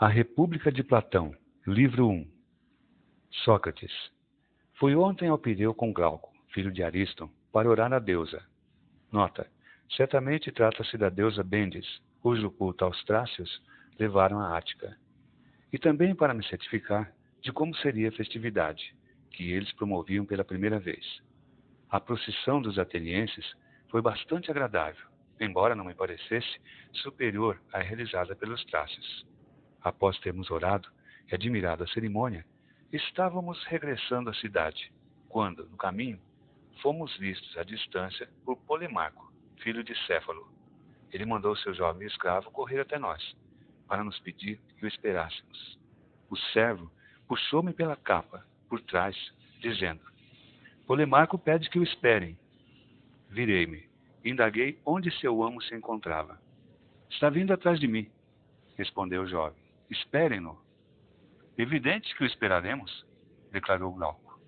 A República de Platão, livro 1 Sócrates. Fui ontem ao Pireu com Glauco, filho de Ariston, para orar à deusa. Nota: certamente trata-se da deusa Bendes, cujo culto aos Trácios levaram à Ática. E também para me certificar de como seria a festividade, que eles promoviam pela primeira vez. A procissão dos atenienses foi bastante agradável, embora não me parecesse superior à realizada pelos Trácios. Após termos orado e admirado a cerimônia, estávamos regressando à cidade, quando, no caminho, fomos vistos à distância por Polemarco, filho de Céfalo. Ele mandou seu jovem escravo correr até nós, para nos pedir que o esperássemos. O servo puxou-me pela capa, por trás, dizendo: Polemarco pede que o esperem. Virei-me, indaguei onde seu amo se encontrava. Está vindo atrás de mim, respondeu o jovem. Esperem-no. Evidente que o esperaremos, declarou Glauco.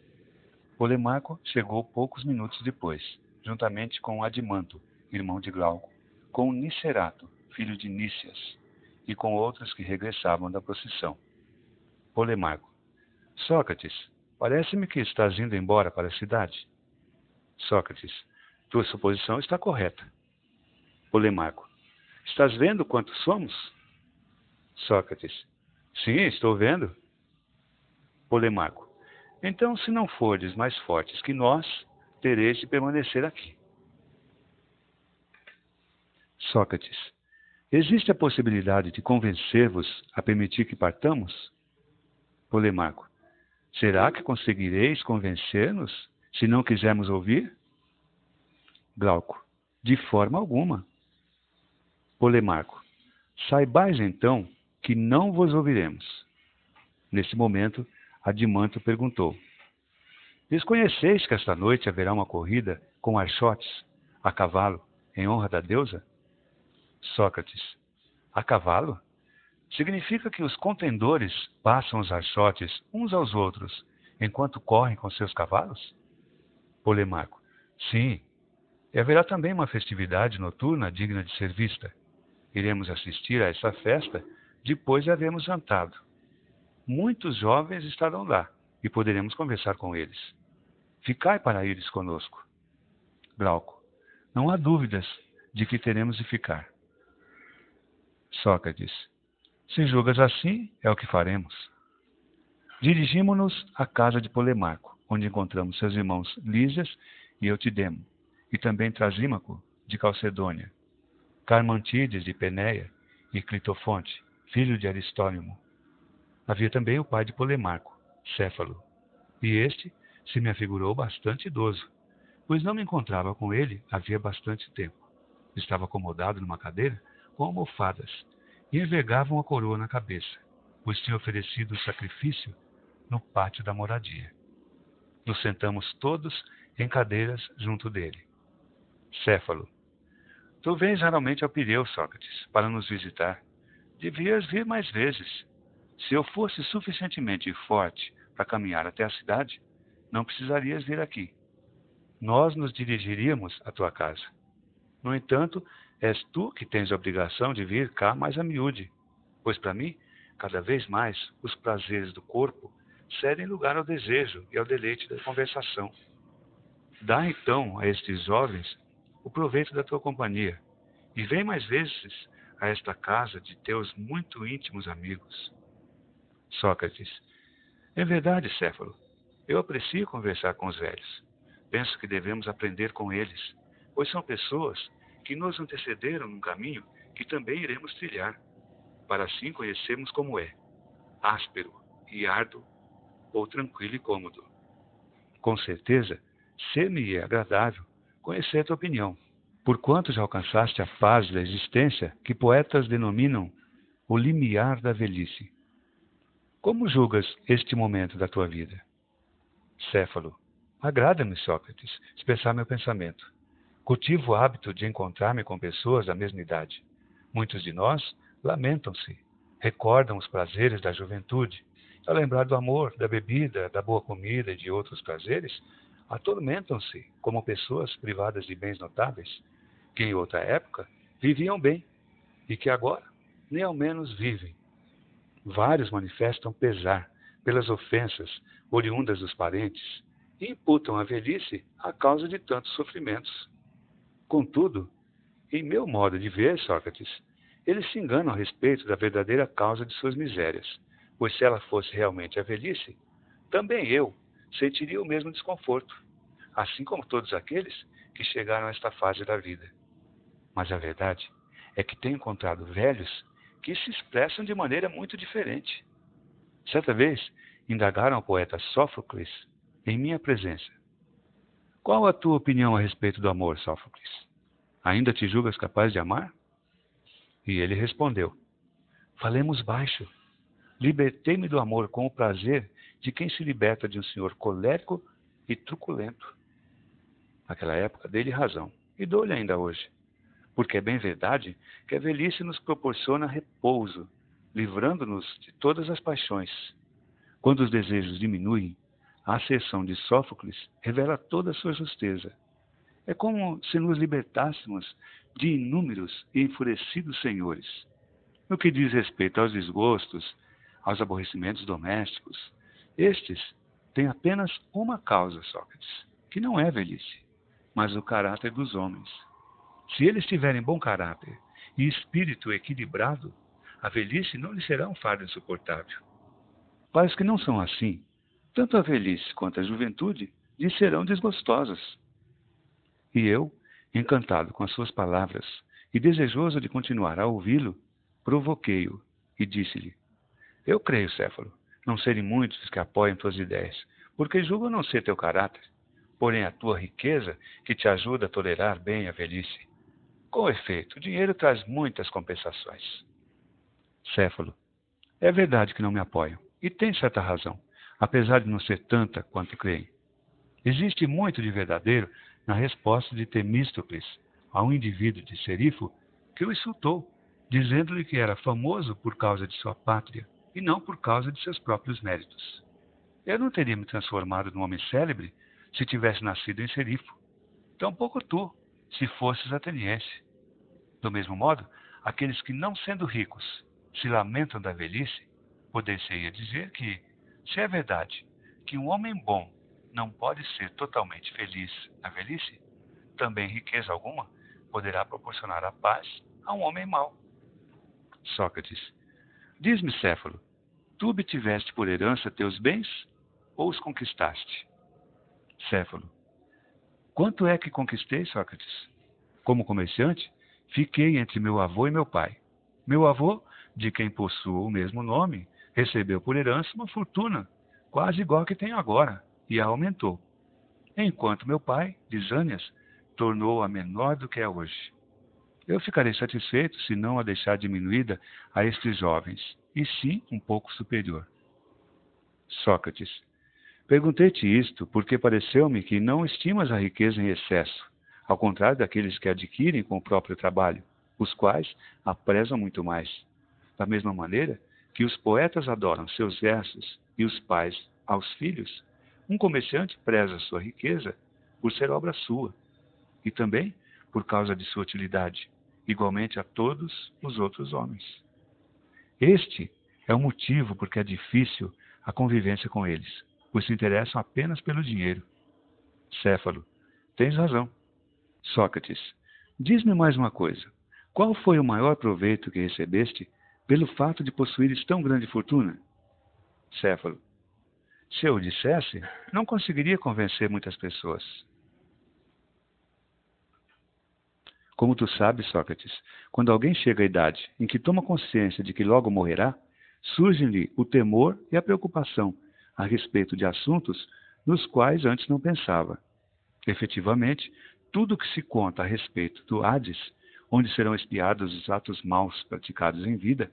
Polemarco chegou poucos minutos depois, juntamente com Adimanto, irmão de Glauco, com Nicerato, filho de Nícias, e com outros que regressavam da procissão. Polemarco. Sócrates, parece-me que estás indo embora para a cidade. Sócrates. Tua suposição está correta. Polemarco. Estás vendo quantos somos? Sócrates. Sim, estou vendo. Polemarco. Então, se não fordes mais fortes que nós, tereis de permanecer aqui. Sócrates. Existe a possibilidade de convencer-vos a permitir que partamos? Polemarco. Será que conseguireis convencer-nos se não quisermos ouvir? Glauco. De forma alguma. Polemarco. Saibais então que não vos ouviremos. Nesse momento, Adimanto perguntou: Desconheceis que esta noite haverá uma corrida com archotes a cavalo em honra da deusa? Sócrates: A cavalo? Significa que os contendores passam os archotes uns aos outros enquanto correm com seus cavalos? Polemarco: Sim. E haverá também uma festividade noturna digna de ser vista. Iremos assistir a essa festa depois de havermos jantado. Muitos jovens estarão lá e poderemos conversar com eles. Ficai para ires conosco. Glauco, não há dúvidas de que teremos de ficar. Sócrates, se julgas assim, é o que faremos. Dirigimos-nos à casa de Polemarco, onde encontramos seus irmãos Lísias e Eutidemo, e também Trasímaco, de Calcedônia, Carmantides, de Penéia, e Clitofonte, filho de Aristônimo. Havia também o pai de Polemarco, Céfalo, e este se me afigurou bastante idoso, pois não me encontrava com ele havia bastante tempo. Estava acomodado numa cadeira com almofadas e envergava uma coroa na cabeça, pois tinha oferecido o sacrifício no pátio da moradia. Nos sentamos todos em cadeiras junto dele. Céfalo. Tu vens geralmente ao Pireu, Sócrates, para nos visitar. Devias vir mais vezes. Se eu fosse suficientemente forte para caminhar até a cidade, não precisarias vir aqui. Nós nos dirigiríamos à tua casa. No entanto, és tu que tens a obrigação de vir cá mais a miúde, pois para mim, cada vez mais, os prazeres do corpo cedem lugar ao desejo e ao deleite da conversação. Dá então a estes jovens o proveito da tua companhia e vem mais vezes a esta casa de teus muito íntimos amigos. Sócrates. É verdade, Céfalo. Eu aprecio conversar com os velhos. Penso que devemos aprender com eles, pois são pessoas que nos antecederam num caminho que também iremos trilhar, para assim conhecermos como é, áspero e árduo ou tranquilo e cômodo. Com certeza, ser-me agradável conhecer a tua opinião, porquanto já alcançaste a paz da existência que poetas denominam o limiar da velhice. Como julgas este momento da tua vida? Céfalo. Agrada-me, Sócrates, expressar meu pensamento. Cultivo o hábito de encontrar-me com pessoas da mesma idade. Muitos de nós lamentam-se, recordam os prazeres da juventude. Ao lembrar do amor, da bebida, da boa comida e de outros prazeres, atormentam-se como pessoas privadas de bens notáveis, que em outra época viviam bem e que agora nem ao menos vivem. Vários manifestam pesar pelas ofensas oriundas dos parentes e imputam a velhice a causa de tantos sofrimentos. Contudo, em meu modo de ver, Sócrates, eles se enganam a respeito da verdadeira causa de suas misérias, pois se ela fosse realmente a velhice, também eu sentiria o mesmo desconforto, assim como todos aqueles que chegaram a esta fase da vida. Mas a verdade é que tenho encontrado velhos que se expressam de maneira muito diferente. Certa vez, indagaram ao poeta Sófocles em minha presença: Qual a tua opinião a respeito do amor, Sófocles? Ainda te julgas capaz de amar? E ele respondeu: Falemos baixo. Libertei-me do amor com o prazer de quem se liberta de um senhor colérico e truculento. Naquela época, dei-lhe razão, e dou-lhe ainda hoje. Porque é bem verdade que a velhice nos proporciona repouso, livrando-nos de todas as paixões. Quando os desejos diminuem, a asserção de Sófocles revela toda a sua justeza. É como se nos libertássemos de inúmeros e enfurecidos senhores. No que diz respeito aos desgostos, aos aborrecimentos domésticos, estes têm apenas uma causa, Sócrates, que não é velhice, mas o caráter dos homens. Se eles tiverem bom caráter e espírito equilibrado, a velhice não lhe será um fardo insuportável. Para os que não são assim, tanto a velhice quanto a juventude lhe serão desgostosas. E eu, encantado com as suas palavras e desejoso de continuar a ouvi-lo, provoquei-o e disse-lhe: Eu creio, Céfalo, não serem muitos que apoiam tuas ideias, porque julgo não ser teu caráter, porém a tua riqueza que te ajuda a tolerar bem a velhice. Com efeito, o dinheiro traz muitas compensações. Céfalo, é verdade que não me apoiam, e tem certa razão, apesar de não ser tanta quanto creem. Existe muito de verdadeiro na resposta de Temístocles a um indivíduo de Serifo que o insultou, dizendo-lhe que era famoso por causa de sua pátria e não por causa de seus próprios méritos. Eu não teria me transformado num homem célebre se tivesse nascido em Serifo. Tampouco tu, se fosses ateniense. Do mesmo modo, aqueles que, não sendo ricos, se lamentam da velhice, poder-se-ia dizer que, se é verdade que um homem bom não pode ser totalmente feliz na velhice, também riqueza alguma poderá proporcionar a paz a um homem mau. Sócrates, diz-me, Céfalo, tu obtiveste por herança teus bens ou os conquistaste? Céfalo, quanto é que conquistei, Sócrates? Como comerciante, fiquei entre meu avô e meu pai. Meu avô, de quem possuo o mesmo nome, recebeu por herança uma fortuna, quase igual a que tenho agora, e a aumentou. Enquanto meu pai, Lisânias, tornou-a menor do que é hoje. Eu ficarei satisfeito se não a deixar diminuída a estes jovens, e sim um pouco superior. Sócrates, perguntei-te isto porque pareceu-me que não estimas a riqueza em excesso, ao contrário daqueles que adquirem com o próprio trabalho, os quais a prezam muito mais. Da mesma maneira que os poetas adoram seus versos e os pais aos filhos, um comerciante preza sua riqueza por ser obra sua e também por causa de sua utilidade, igualmente a todos os outros homens. Este é o motivo porque é difícil a convivência com eles, pois se interessam apenas pelo dinheiro. Céfalo, tens razão. Sócrates, diz-me mais uma coisa. Qual foi o maior proveito que recebeste pelo fato de possuíres tão grande fortuna? Céfalo, se eu o dissesse, não conseguiria convencer muitas pessoas. Como tu sabes, Sócrates, quando alguém chega à idade em que toma consciência de que logo morrerá, surge-lhe o temor e a preocupação a respeito de assuntos nos quais antes não pensava. Efetivamente, tudo o que se conta a respeito do Hades, onde serão espiados os atos maus praticados em vida,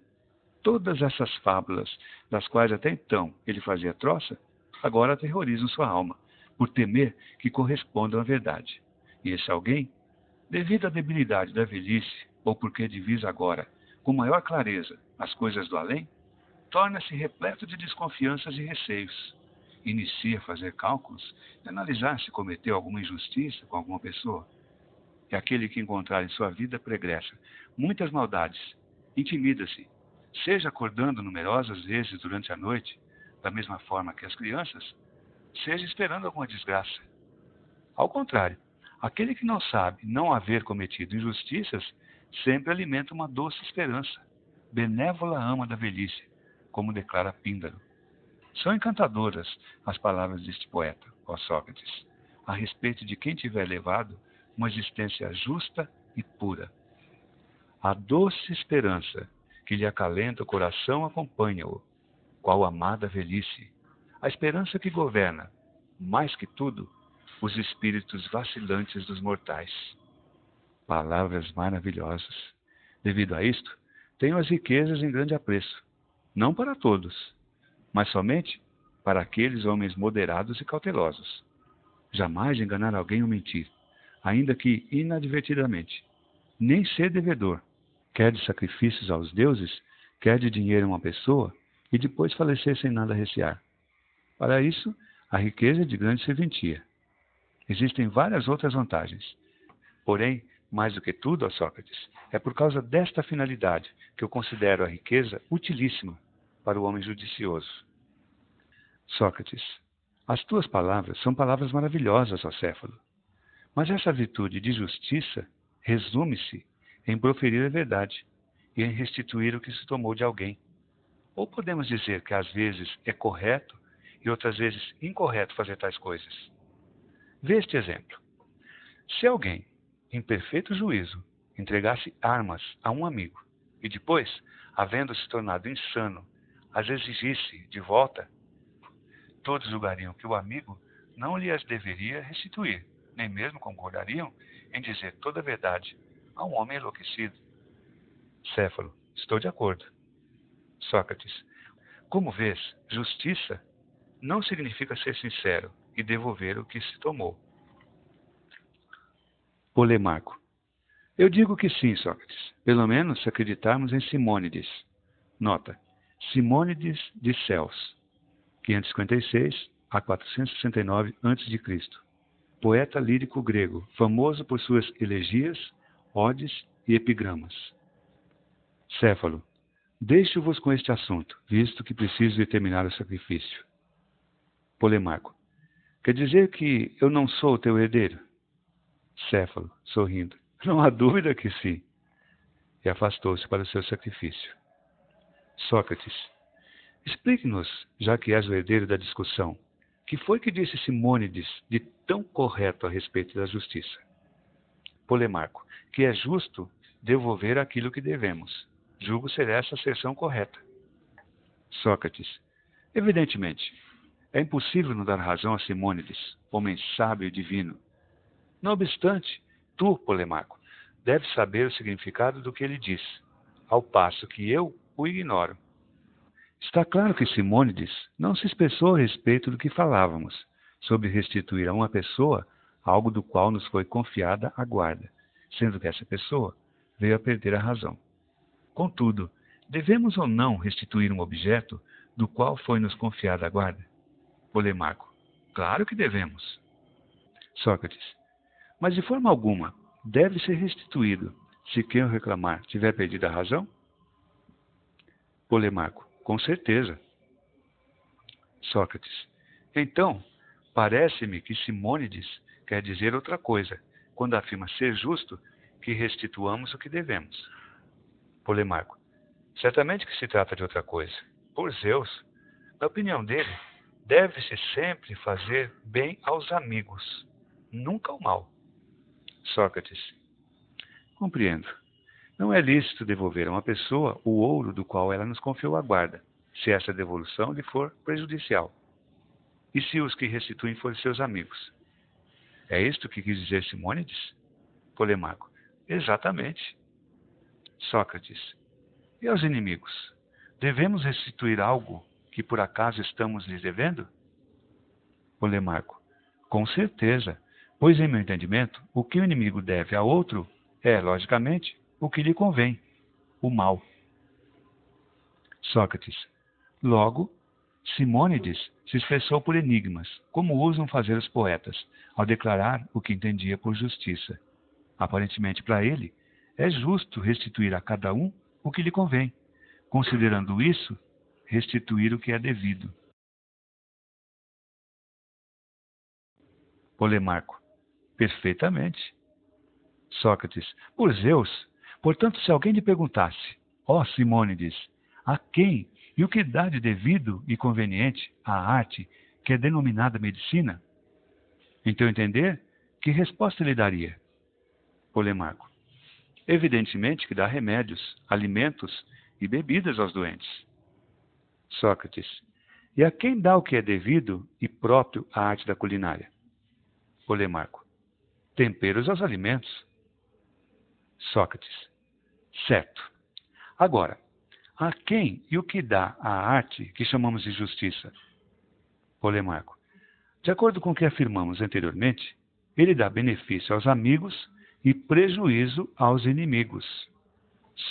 todas essas fábulas, das quais até então ele fazia troça, agora aterrorizam sua alma, por temer que correspondam à verdade. E esse alguém, devido à debilidade da velhice, ou porque divisa agora, com maior clareza, as coisas do além, torna-se repleto de desconfianças e receios. Inicia a fazer cálculos e analisar se cometeu alguma injustiça com alguma pessoa. É aquele que encontrar em sua vida pregressa muitas maldades, intimida-se, seja acordando numerosas vezes durante a noite, da mesma forma que as crianças, seja esperando alguma desgraça. Ao contrário, aquele que não sabe não haver cometido injustiças sempre alimenta uma doce esperança, benévola ama da velhice, como declara Píndaro. São encantadoras as palavras deste poeta, ó Sócrates, a respeito de quem tiver levado uma existência justa e pura. A doce esperança que lhe acalenta o coração acompanha-o, qual amada velhice, a esperança que governa, mais que tudo, os espíritos vacilantes dos mortais. Palavras maravilhosas. Devido a isto, tenho as riquezas em grande apreço, não para todos, mas somente para aqueles homens moderados e cautelosos. Jamais enganar alguém ou mentir, ainda que inadvertidamente. Nem ser devedor, quer de sacrifícios aos deuses, quer de dinheiro a uma pessoa, e depois falecer sem nada recear. Para isso, a riqueza é de grande serventia. Existem várias outras vantagens. Porém, mais do que tudo, ó Sócrates, é por causa desta finalidade que eu considero a riqueza utilíssima para o homem judicioso. Sócrates, as tuas palavras são palavras maravilhosas, ó Céfalo. Mas essa virtude de justiça resume-se em proferir a verdade e em restituir o que se tomou de alguém. Ou podemos dizer que às vezes é correto e outras vezes incorreto fazer tais coisas. Vê este exemplo. Se alguém em perfeito juízo, entregasse armas a um amigo e depois, havendo se tornado insano, as exigisse de volta, todos julgariam que o amigo não lhe as deveria restituir, nem mesmo concordariam em dizer toda a verdade a um homem enlouquecido. Céfalo, estou de acordo. Sócrates, como vês, justiça não significa ser sincero e devolver o que se tomou. Polemarco. Eu digo que sim, Sócrates, pelo menos se acreditarmos em Simônides. Nota: Simônides de Céus, 556 a 469 a.C. Poeta lírico grego, famoso por suas elegias, odes e epigramas. Céfalo, deixo-vos com este assunto, visto que preciso determinar o sacrifício. Polemarco, quer dizer que eu não sou o teu herdeiro? Céfalo, sorrindo. Não há dúvida que sim. E afastou-se para o seu sacrifício. Sócrates, explique-nos, já que és o herdeiro da discussão, que foi que disse Simônides de tão correto a respeito da justiça? Polemarco, que é justo devolver aquilo que devemos. Julgo ser essa a asserção correta. Sócrates, evidentemente, é impossível não dar razão a Simônides, homem sábio e divino, não obstante, tu, Polemarco, deves saber o significado do que ele diz, ao passo que eu o ignoro. Está claro que Simônides não se expressou a respeito do que falávamos, sobre restituir a uma pessoa algo do qual nos foi confiada a guarda, sendo que essa pessoa veio a perder a razão. Contudo, devemos ou não restituir um objeto do qual foi nos confiada a guarda? Polemarco. Claro que devemos. Sócrates. Mas de forma alguma deve ser restituído se quem o reclamar tiver perdido a razão? Polemarco, com certeza. Sócrates, então, parece-me que Simônides quer dizer outra coisa quando afirma ser justo que restituamos o que devemos. Polemarco, certamente que se trata de outra coisa. Por Zeus, na opinião dele, deve-se sempre fazer bem aos amigos, nunca o mal. Sócrates. Compreendo. Não é lícito devolver a uma pessoa o ouro do qual ela nos confiou a guarda, se essa devolução lhe for prejudicial. E se os que restituem forem seus amigos? É isto que quis dizer Simônides? Polemaco. Exatamente. Sócrates. E aos inimigos? Devemos restituir algo que por acaso estamos lhes devendo? Polemarco. Com certeza, Pois, em meu entendimento, o que o inimigo deve a outro é, logicamente, o que lhe convém, o mal. Sócrates. Logo, Simônides se expressou por enigmas, como usam fazer os poetas, ao declarar o que entendia por justiça. Aparentemente, para ele, é justo restituir a cada um o que lhe convém, considerando isso, restituir o que é devido. Polemarco. Perfeitamente. Sócrates. Por Zeus. Portanto, se alguém lhe perguntasse, ó Simônides, a quem e o que dá de devido e conveniente à arte que é denominada medicina? Teu entender, que resposta lhe daria? Polemarco. Evidentemente que dá remédios, alimentos e bebidas aos doentes. Sócrates. E a quem dá o que é devido e próprio à arte da culinária? Polemarco. Temperos aos alimentos. Sócrates. Certo. Agora, a quem e o que dá a arte que chamamos de justiça? Polemarco. De acordo com o que afirmamos anteriormente, ele dá benefício aos amigos e prejuízo aos inimigos.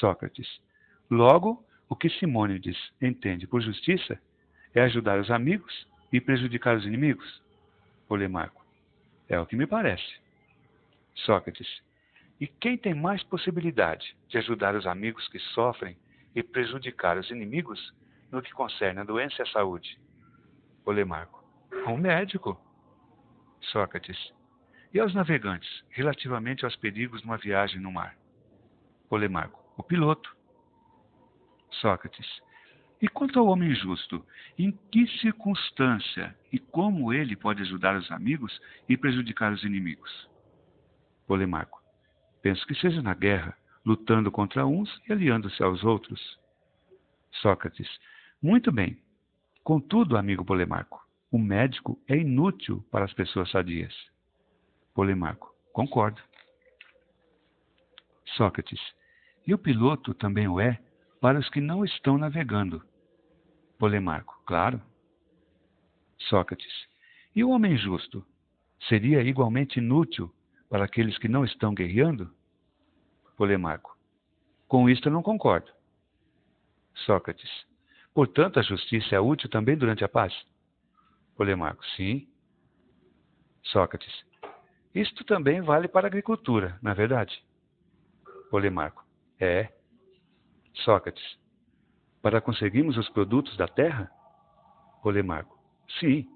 Sócrates. Logo, o que Simônides entende por justiça é ajudar os amigos e prejudicar os inimigos? Polemarco. É o que me parece. Sócrates. E quem tem mais possibilidade de ajudar os amigos que sofrem e prejudicar os inimigos no que concerne a doença e a saúde? Polemarco. Um médico. Sócrates. E aos navegantes, relativamente aos perigos numa viagem no mar? Polemarco. O piloto. Sócrates. E quanto ao homem justo, em que circunstância e como ele pode ajudar os amigos e prejudicar os inimigos? Polemarco. Penso que seja na guerra, lutando contra uns e aliando-se aos outros. Sócrates. Muito bem. Contudo, amigo Polemarco, o médico é inútil para as pessoas sadias. Polemarco. Concordo. Sócrates. E o piloto também o é para os que não estão navegando. Polemarco, claro. Sócrates, e o homem justo seria igualmente inútil para aqueles que não estão guerreando? Polemarco, com isto eu não concordo. Sócrates, portanto a justiça é útil também durante a paz? Polemarco, sim. Sócrates, isto também vale para a agricultura, na é verdade? Polemarco, é. Sócrates. Para conseguirmos os produtos da terra? Polemarco. Sim.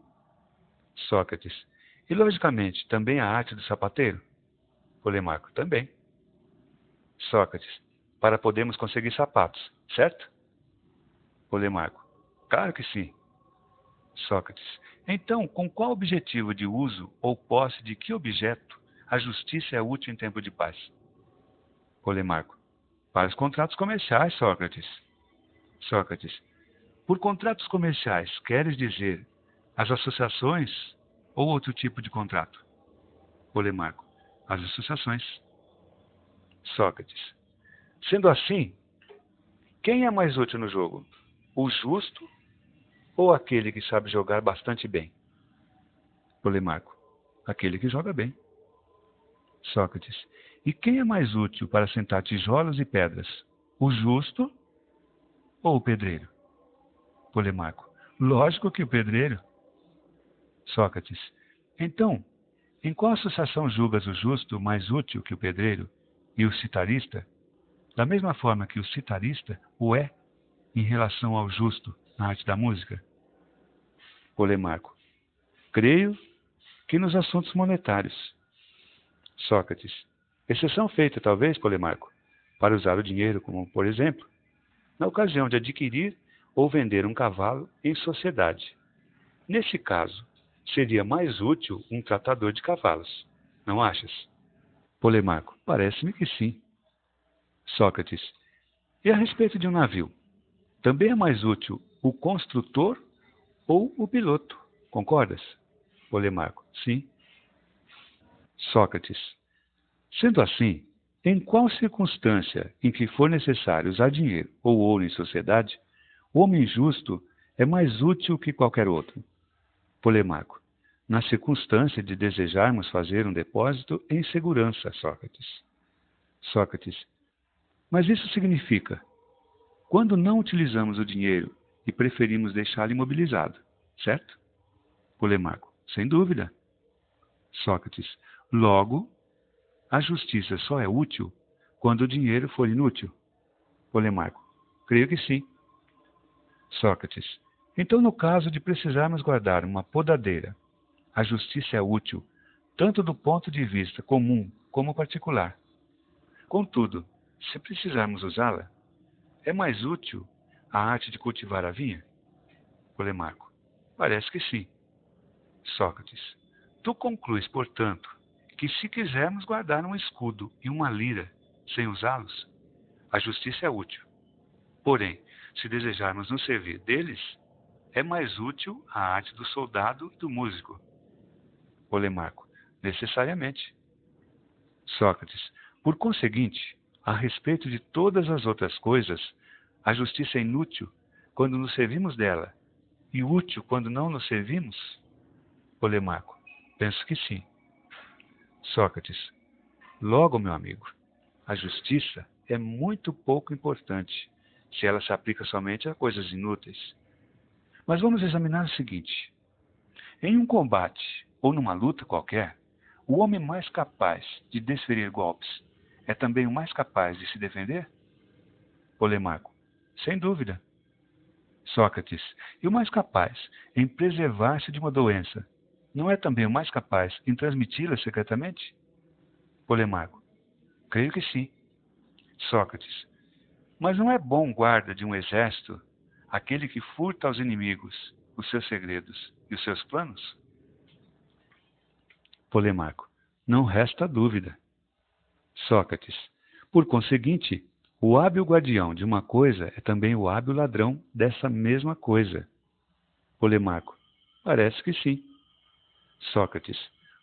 Sócrates. E logicamente também a arte do sapateiro? Polemarco. Também. Sócrates. Para podermos conseguir sapatos, certo? Polemarco. Claro que sim. Sócrates. Então, com qual objetivo de uso ou posse de que objeto a justiça é útil em tempo de paz? Polemarco. Para os contratos comerciais, Sócrates. Sócrates. Por contratos comerciais, queres dizer as associações ou outro tipo de contrato? Polemarco. As associações. Sócrates. Sendo assim, quem é mais útil no jogo? O justo ou aquele que sabe jogar bastante bem? Polemarco. Aquele que joga bem. Sócrates. E quem é mais útil para sentar tijolos e pedras? O justo ou o pedreiro? Polemarco. Lógico que o pedreiro. Sócrates. Então, em qual associação julgas o justo mais útil que o pedreiro e o citarista? Da mesma forma que o citarista o é em relação ao justo na arte da música? Polemarco. Creio que nos assuntos monetários. Sócrates. Exceção feita, talvez, Polemarco, para usar o dinheiro como, por exemplo, na ocasião de adquirir ou vender um cavalo em sociedade. Nesse caso, seria mais útil um tratador de cavalos, não achas? Polemarco, parece-me que sim. Sócrates, e a respeito de um navio? Também é mais útil o construtor ou o piloto, concordas? Polemarco, sim. Sócrates, Sendo assim, em qual circunstância em que for necessário usar dinheiro ou ouro em sociedade, o homem justo é mais útil que qualquer outro? Polemarco. Na circunstância de desejarmos fazer um depósito em segurança, Sócrates. Sócrates. Mas isso significa, quando não utilizamos o dinheiro e preferimos deixá-lo imobilizado, certo? Polemarco. Sem dúvida. Sócrates. Logo, a justiça só é útil quando o dinheiro for inútil? Polemarco. Creio que sim. Sócrates. Então, no caso de precisarmos guardar uma podadeira, a justiça é útil, tanto do ponto de vista comum como particular. Contudo, se precisarmos usá-la, é mais útil a arte de cultivar a vinha? Polemarco. Parece que sim. Sócrates. Tu concluis, portanto, que se quisermos guardar um escudo e uma lira sem usá-los, a justiça é útil. Porém, se desejarmos nos servir deles, é mais útil a arte do soldado e do músico. Polemarco. Necessariamente. Sócrates. Por conseguinte, a respeito de todas as outras coisas, a justiça é inútil quando nos servimos dela e útil quando não nos servimos? Polemarco. Penso que sim. Sócrates. Logo, meu amigo, a justiça é muito pouco importante se ela se aplica somente a coisas inúteis. Mas vamos examinar o seguinte: em um combate ou numa luta qualquer, o homem mais capaz de desferir golpes é também o mais capaz de se defender? Polemarco. Sem dúvida. Sócrates. E o mais capaz em preservar-se de uma doença não é também o mais capaz em transmiti-la secretamente? Polemarco. Creio que sim. Sócrates. Mas não é bom guarda de um exército aquele que furta aos inimigos os seus segredos e os seus planos? Polemarco. Não resta dúvida. Sócrates. Por conseguinte, o hábil guardião de uma coisa é também o hábil ladrão dessa mesma coisa. Polemarco. Parece que sim. Sócrates.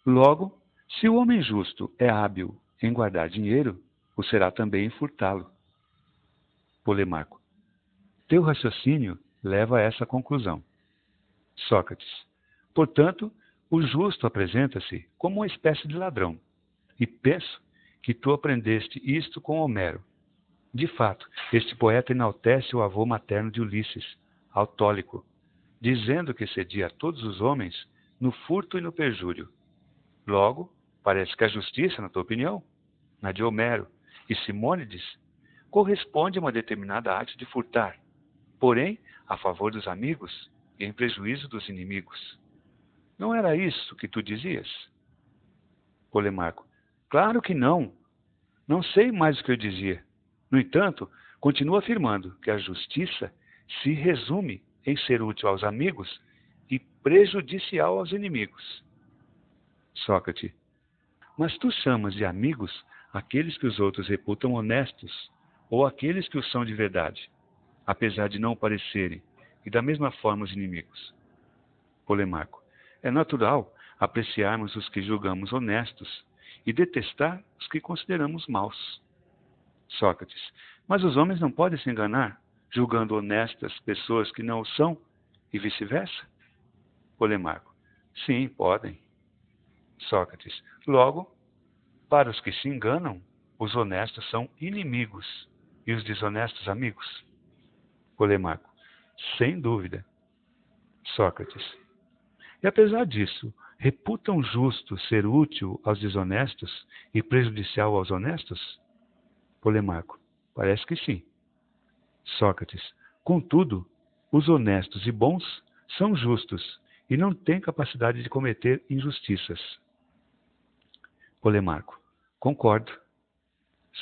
Logo, se o homem justo é hábil em guardar dinheiro, o será também em furtá-lo. Polemarco. Teu raciocínio leva a essa conclusão. Sócrates. Portanto, o justo apresenta-se como uma espécie de ladrão. E penso que tu aprendeste isto com Homero. De fato, este poeta enaltece o avô materno de Ulisses, Autólico, dizendo que cedia a todos os homens no furto e no perjúrio. Logo, parece que a justiça, na tua opinião, na de Homero e Simônides, corresponde a uma determinada arte de furtar, porém a favor dos amigos e em prejuízo dos inimigos. Não era isso que tu dizias? Polemarco. Claro que não. Não sei mais o que eu dizia. No entanto, continuo afirmando que a justiça se resume em ser útil aos amigos e prejudicial aos inimigos. Sócrates. Mas tu chamas de amigos aqueles que os outros reputam honestos ou aqueles que o são de verdade, apesar de não parecerem, e da mesma forma os inimigos. Polemarco. É natural apreciarmos os que julgamos honestos e detestar os que consideramos maus. Sócrates. Mas os homens não podem se enganar, julgando honestas pessoas que não o são, e vice-versa? Polemarco. Sim, podem. Sócrates. Logo, para os que se enganam, os honestos são inimigos e os desonestos amigos? Polemarco. Sem dúvida. Sócrates. E apesar disso, reputam justo ser útil aos desonestos e prejudicial aos honestos? Polemarco. Parece que sim. Sócrates. Contudo, os honestos e bons são justos e não têm capacidade de cometer injustiças. Polemarco. Concordo.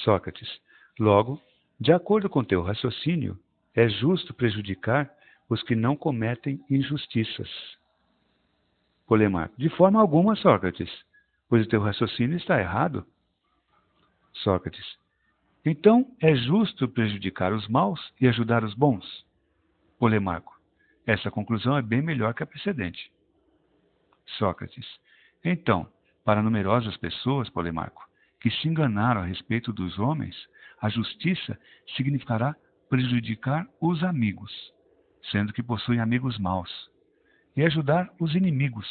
Sócrates. Logo, de acordo com teu raciocínio, é justo prejudicar os que não cometem injustiças. Polemarco. De forma alguma, Sócrates, pois o teu raciocínio está errado. Sócrates. Então é justo prejudicar os maus e ajudar os bons? Polemarco. Essa conclusão é bem melhor que a precedente. Sócrates. Então, para numerosas pessoas, Polemarco, que se enganaram a respeito dos homens, a justiça significará prejudicar os amigos, sendo que possuem amigos maus, e ajudar os inimigos,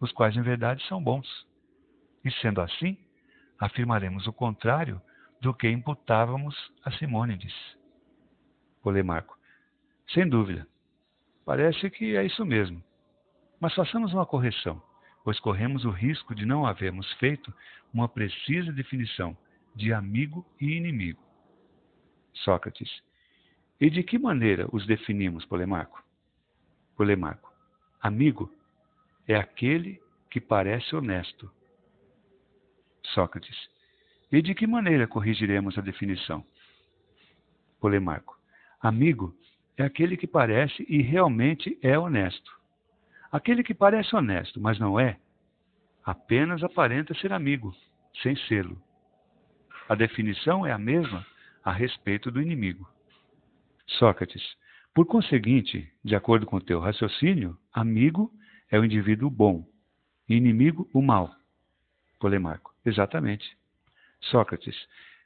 os quais em verdade são bons. E sendo assim, afirmaremos o contrário do que imputávamos a Simônides. Polemarco. Sem dúvida. Parece que é isso mesmo. Mas façamos uma correção, pois corremos o risco de não havermos feito uma precisa definição de amigo e inimigo. Sócrates. E de que maneira os definimos, Polemarco? Polemarco. Amigo é aquele que parece honesto. Sócrates. E de que maneira corrigiremos a definição? Polemarco. Amigo é aquele que parece e realmente é honesto. Aquele que parece honesto, mas não é, apenas aparenta ser amigo, sem sê-lo. A definição é a mesma a respeito do inimigo. Sócrates. Por conseguinte, de acordo com o teu raciocínio, amigo é o indivíduo bom e inimigo o mal. Polemarco. Exatamente. Sócrates.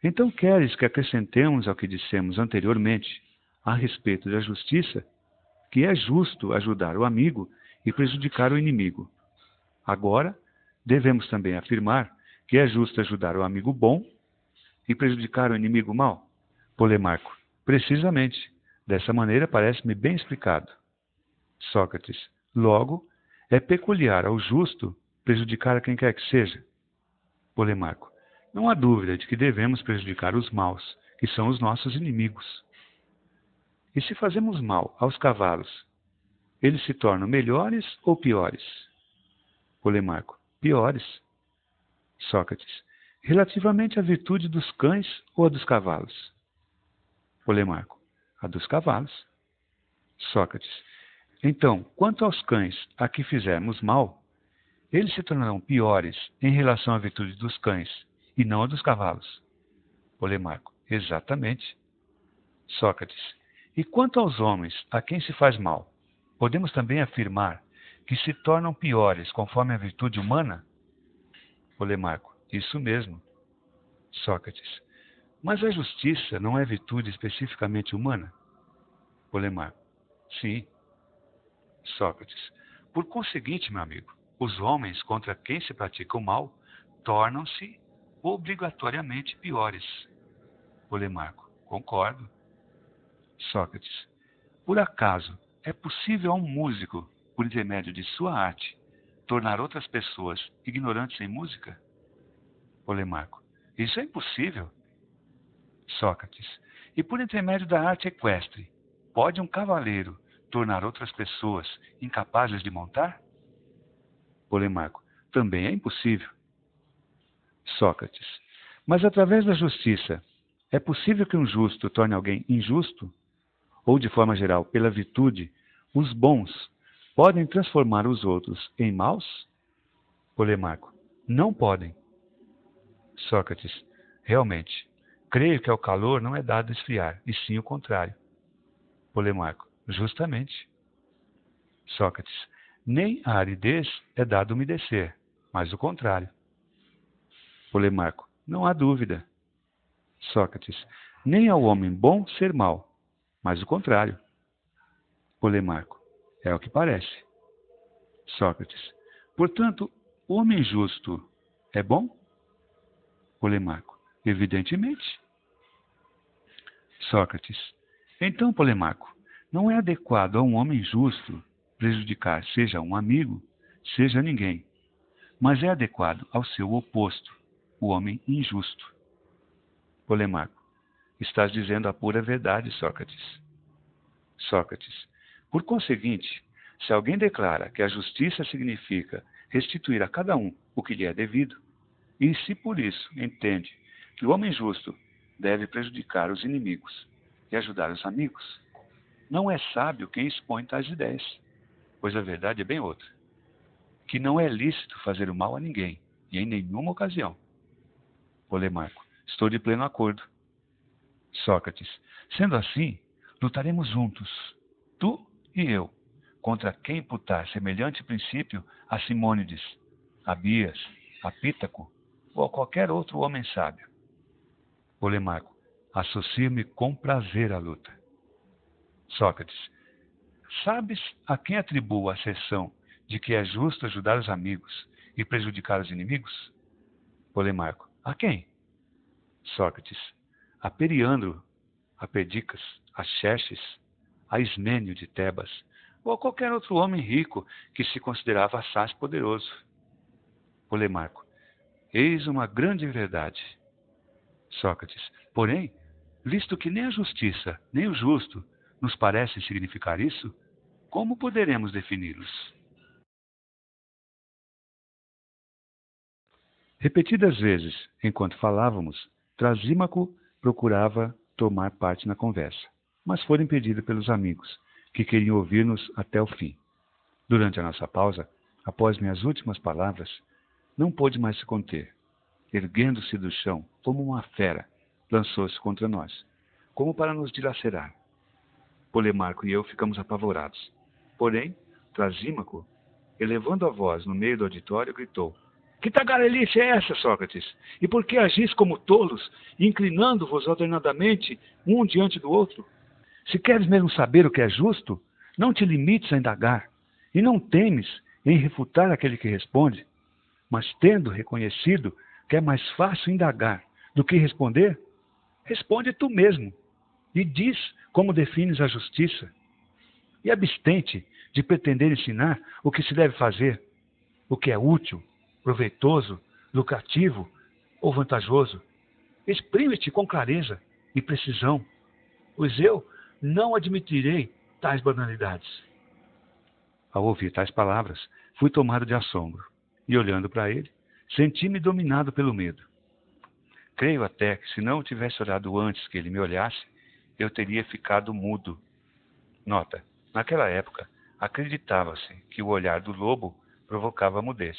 Então queres que acrescentemos ao que dissemos anteriormente a respeito da justiça, que é justo ajudar o amigo e prejudicar o inimigo. Agora, devemos também afirmar que é justo ajudar o amigo bom e prejudicar o inimigo mal? Polemarco. Precisamente. Dessa maneira parece-me bem explicado. Sócrates. Logo, é peculiar ao justo prejudicar a quem quer que seja. Polemarco. Não há dúvida de que devemos prejudicar os maus, que são os nossos inimigos. E se fazemos mal aos cavalos, eles se tornam melhores ou piores? Polemarco. Piores. Sócrates. Relativamente à virtude dos cães ou a dos cavalos? Polemarco. A dos cavalos. Sócrates. Então, quanto aos cães a que fizermos mal, eles se tornarão piores em relação à virtude dos cães e não a dos cavalos. Polemarco. Exatamente. Sócrates. E quanto aos homens a quem se faz mal, podemos também afirmar que se tornam piores conforme a virtude humana? Polemarco. Isso mesmo. Sócrates. Mas a justiça não é virtude especificamente humana? Polemarco. Sim. Sócrates. Por conseguinte, meu amigo, os homens contra quem se pratica o mal tornam-se obrigatoriamente piores. Polemarco. Concordo. Sócrates. Por acaso é possível a um músico, por intermédio de sua arte, tornar outras pessoas ignorantes em música? Polemarco. Isso é impossível. Sócrates. E por intermédio da arte equestre, pode um cavaleiro tornar outras pessoas incapazes de montar? Polemarco. Também é impossível. Sócrates. Mas através da justiça, é possível que um justo torne alguém injusto? Ou de forma geral, pela virtude, os bons podem transformar os outros em maus? Polemarco. Não podem. Sócrates. Realmente. Creio que ao calor não é dado esfriar, e sim o contrário. Polemarco. Justamente. Sócrates. Nem a aridez é dado umedecer, mas o contrário. Polemarco. Não há dúvida. Sócrates. Nem ao homem bom ser mau, mas o contrário. Polemarco. É o que parece. Sócrates. Portanto, o homem justo é bom? Polemarco. Evidentemente. Sócrates. Então, Polemarco, não é adequado a um homem justo prejudicar seja um amigo, seja ninguém, mas é adequado ao seu oposto, o homem injusto. Polemarco. Estás dizendo a pura verdade, Sócrates. Sócrates. Por conseguinte, se alguém declara que a justiça significa restituir a cada um o que lhe é devido, e se por isso entende que o homem justo deve prejudicar os inimigos e ajudar os amigos, não é sábio quem expõe tais ideias, pois a verdade é bem outra: que não é lícito fazer o mal a ninguém e em nenhuma ocasião. Polemarco. Estou de pleno acordo. Sócrates. Sendo assim, lutaremos juntos, tu e eu, contra quem imputar semelhante princípio a Simônides, a Bias, a Pítaco ou a qualquer outro homem sábio. Polemarco. Associo-me com prazer à luta. Sócrates. Sabes a quem atribuo a asserção de que é justo ajudar os amigos e prejudicar os inimigos? Polemarco. A quem? Sócrates a Periandro, a Pedicas, a Xerxes, a Ismênio de Tebas, ou a qualquer outro homem rico que se considerava assaz poderoso. Polemarco, eis uma grande verdade. Sócrates, porém, Visto que nem a justiça, nem o justo nos parecem significar isso, como poderemos defini-los? Repetidas vezes, enquanto falávamos, Trasímaco procurava tomar parte na conversa, mas foi impedido pelos amigos, que queriam ouvir-nos até o fim. Durante a nossa pausa, após minhas últimas palavras, não pôde mais se conter. Erguendo-se do chão, como uma fera, lançou-se contra nós, como para nos dilacerar. Polemarco e eu ficamos apavorados. Porém, Trasímaco, elevando a voz no meio do auditório, gritou: Que tagarelice é essa, Sócrates? E por que agis como tolos, inclinando-vos alternadamente um diante do outro? Se queres mesmo saber o que é justo, não te limites a indagar, e não temes em refutar aquele que responde, mas tendo reconhecido que é mais fácil indagar do que responder, responde tu mesmo e diz como defines a justiça. E abstente de pretender ensinar o que se deve fazer, o que é útil, proveitoso, lucrativo ou vantajoso. Exprime-te com clareza e precisão, pois eu não admitirei tais banalidades. Ao ouvir tais palavras, fui tomado de assombro e, olhando para ele, senti-me dominado pelo medo. Creio até que, se não tivesse olhado antes que ele me olhasse, eu teria ficado mudo. Nota: naquela época, acreditava-se que o olhar do lobo provocava mudez.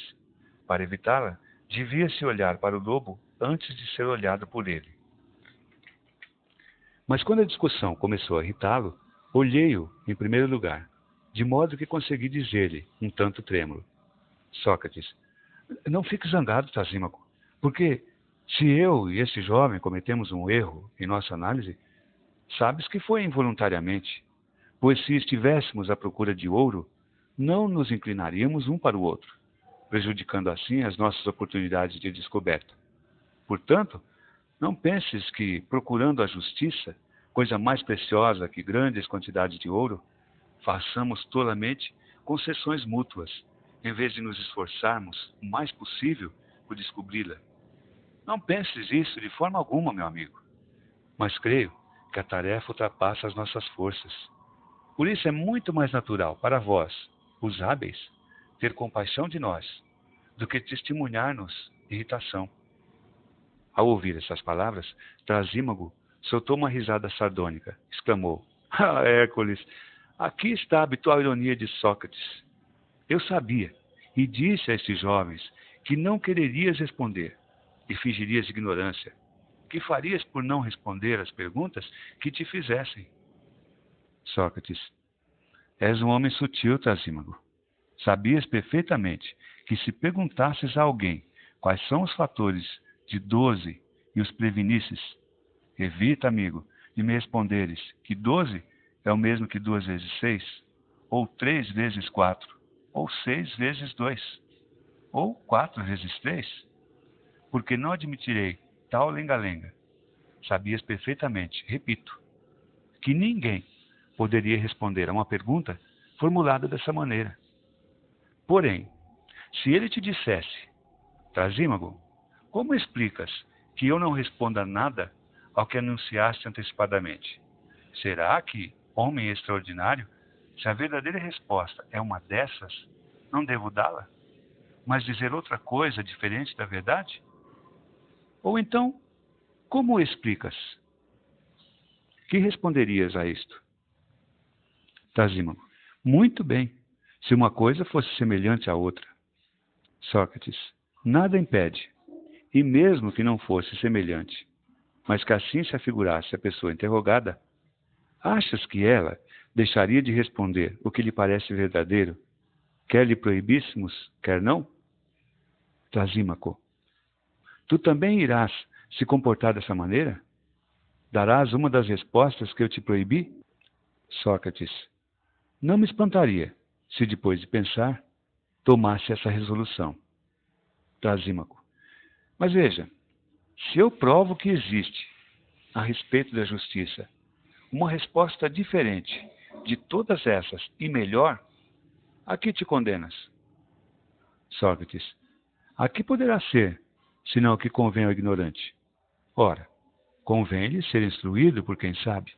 Para evitá-la, devia-se olhar para o lobo antes de ser olhado por ele. Mas quando a discussão começou a irritá-lo, olhei-o em primeiro lugar, de modo que consegui dizer-lhe, um tanto trêmulo: Sócrates, não fique zangado, Tasímaco, porque se eu e esse jovem cometemos um erro em nossa análise, sabes que foi involuntariamente, pois se estivéssemos à procura de ouro, não nos inclinaríamos um para o outro, prejudicando assim as nossas oportunidades de descoberta. Portanto, não penses que, procurando a justiça, coisa mais preciosa que grandes quantidades de ouro, façamos tolamente concessões mútuas, em vez de nos esforçarmos o mais possível por descobri-la. Não penses isso de forma alguma, meu amigo. Mas creio que a tarefa ultrapassa as nossas forças. Por isso é muito mais natural para vós, os hábeis, ter compaixão de nós, do que testemunhar-nos irritação. Ao ouvir essas palavras, Trasímago soltou uma risada sardônica. Exclamou: Ah, Hércules, aqui está a habitual ironia de Sócrates. Eu sabia e disse a estes jovens que não quererias responder e fingirias ignorância. Que farias por não responder às perguntas que te fizessem? Sócrates, és um homem sutil, Trasímago. Sabias perfeitamente que se perguntasses a alguém quais são os fatores de doze e os prevenisses, evita, amigo, de me responderes que doze é o mesmo que duas vezes seis, ou três vezes quatro, ou seis vezes dois, ou quatro vezes três, porque não admitirei tal lenga-lenga. Sabias perfeitamente, repito, que ninguém poderia responder a uma pergunta formulada dessa maneira. Porém, se ele te dissesse, Trasímago, como explicas que eu não responda nada ao que anunciaste antecipadamente? Será que, homem extraordinário, se a verdadeira resposta é uma dessas, não devo dá-la? Mas dizer outra coisa diferente da verdade? Ou então, como explicas? Que responderias a isto? Trasímago, muito bem, se uma coisa fosse semelhante à outra. Sócrates, nada impede e mesmo que não fosse semelhante, mas que assim se afigurasse a pessoa interrogada, achas que ela deixaria de responder o que lhe parece verdadeiro, quer lhe proibíssemos, quer não? Trasímaco, tu também irás se comportar dessa maneira? Darás uma das respostas que eu te proibi? Sócrates, não me espantaria se depois de pensar tomasse essa resolução. Trasímaco, mas veja, se eu provo que existe, a respeito da justiça, uma resposta diferente de todas essas e melhor, a que te condenas? Sócrates, a que poderá ser, senão o que convém ao ignorante? Ora, Convém-lhe ser instruído por quem sabe.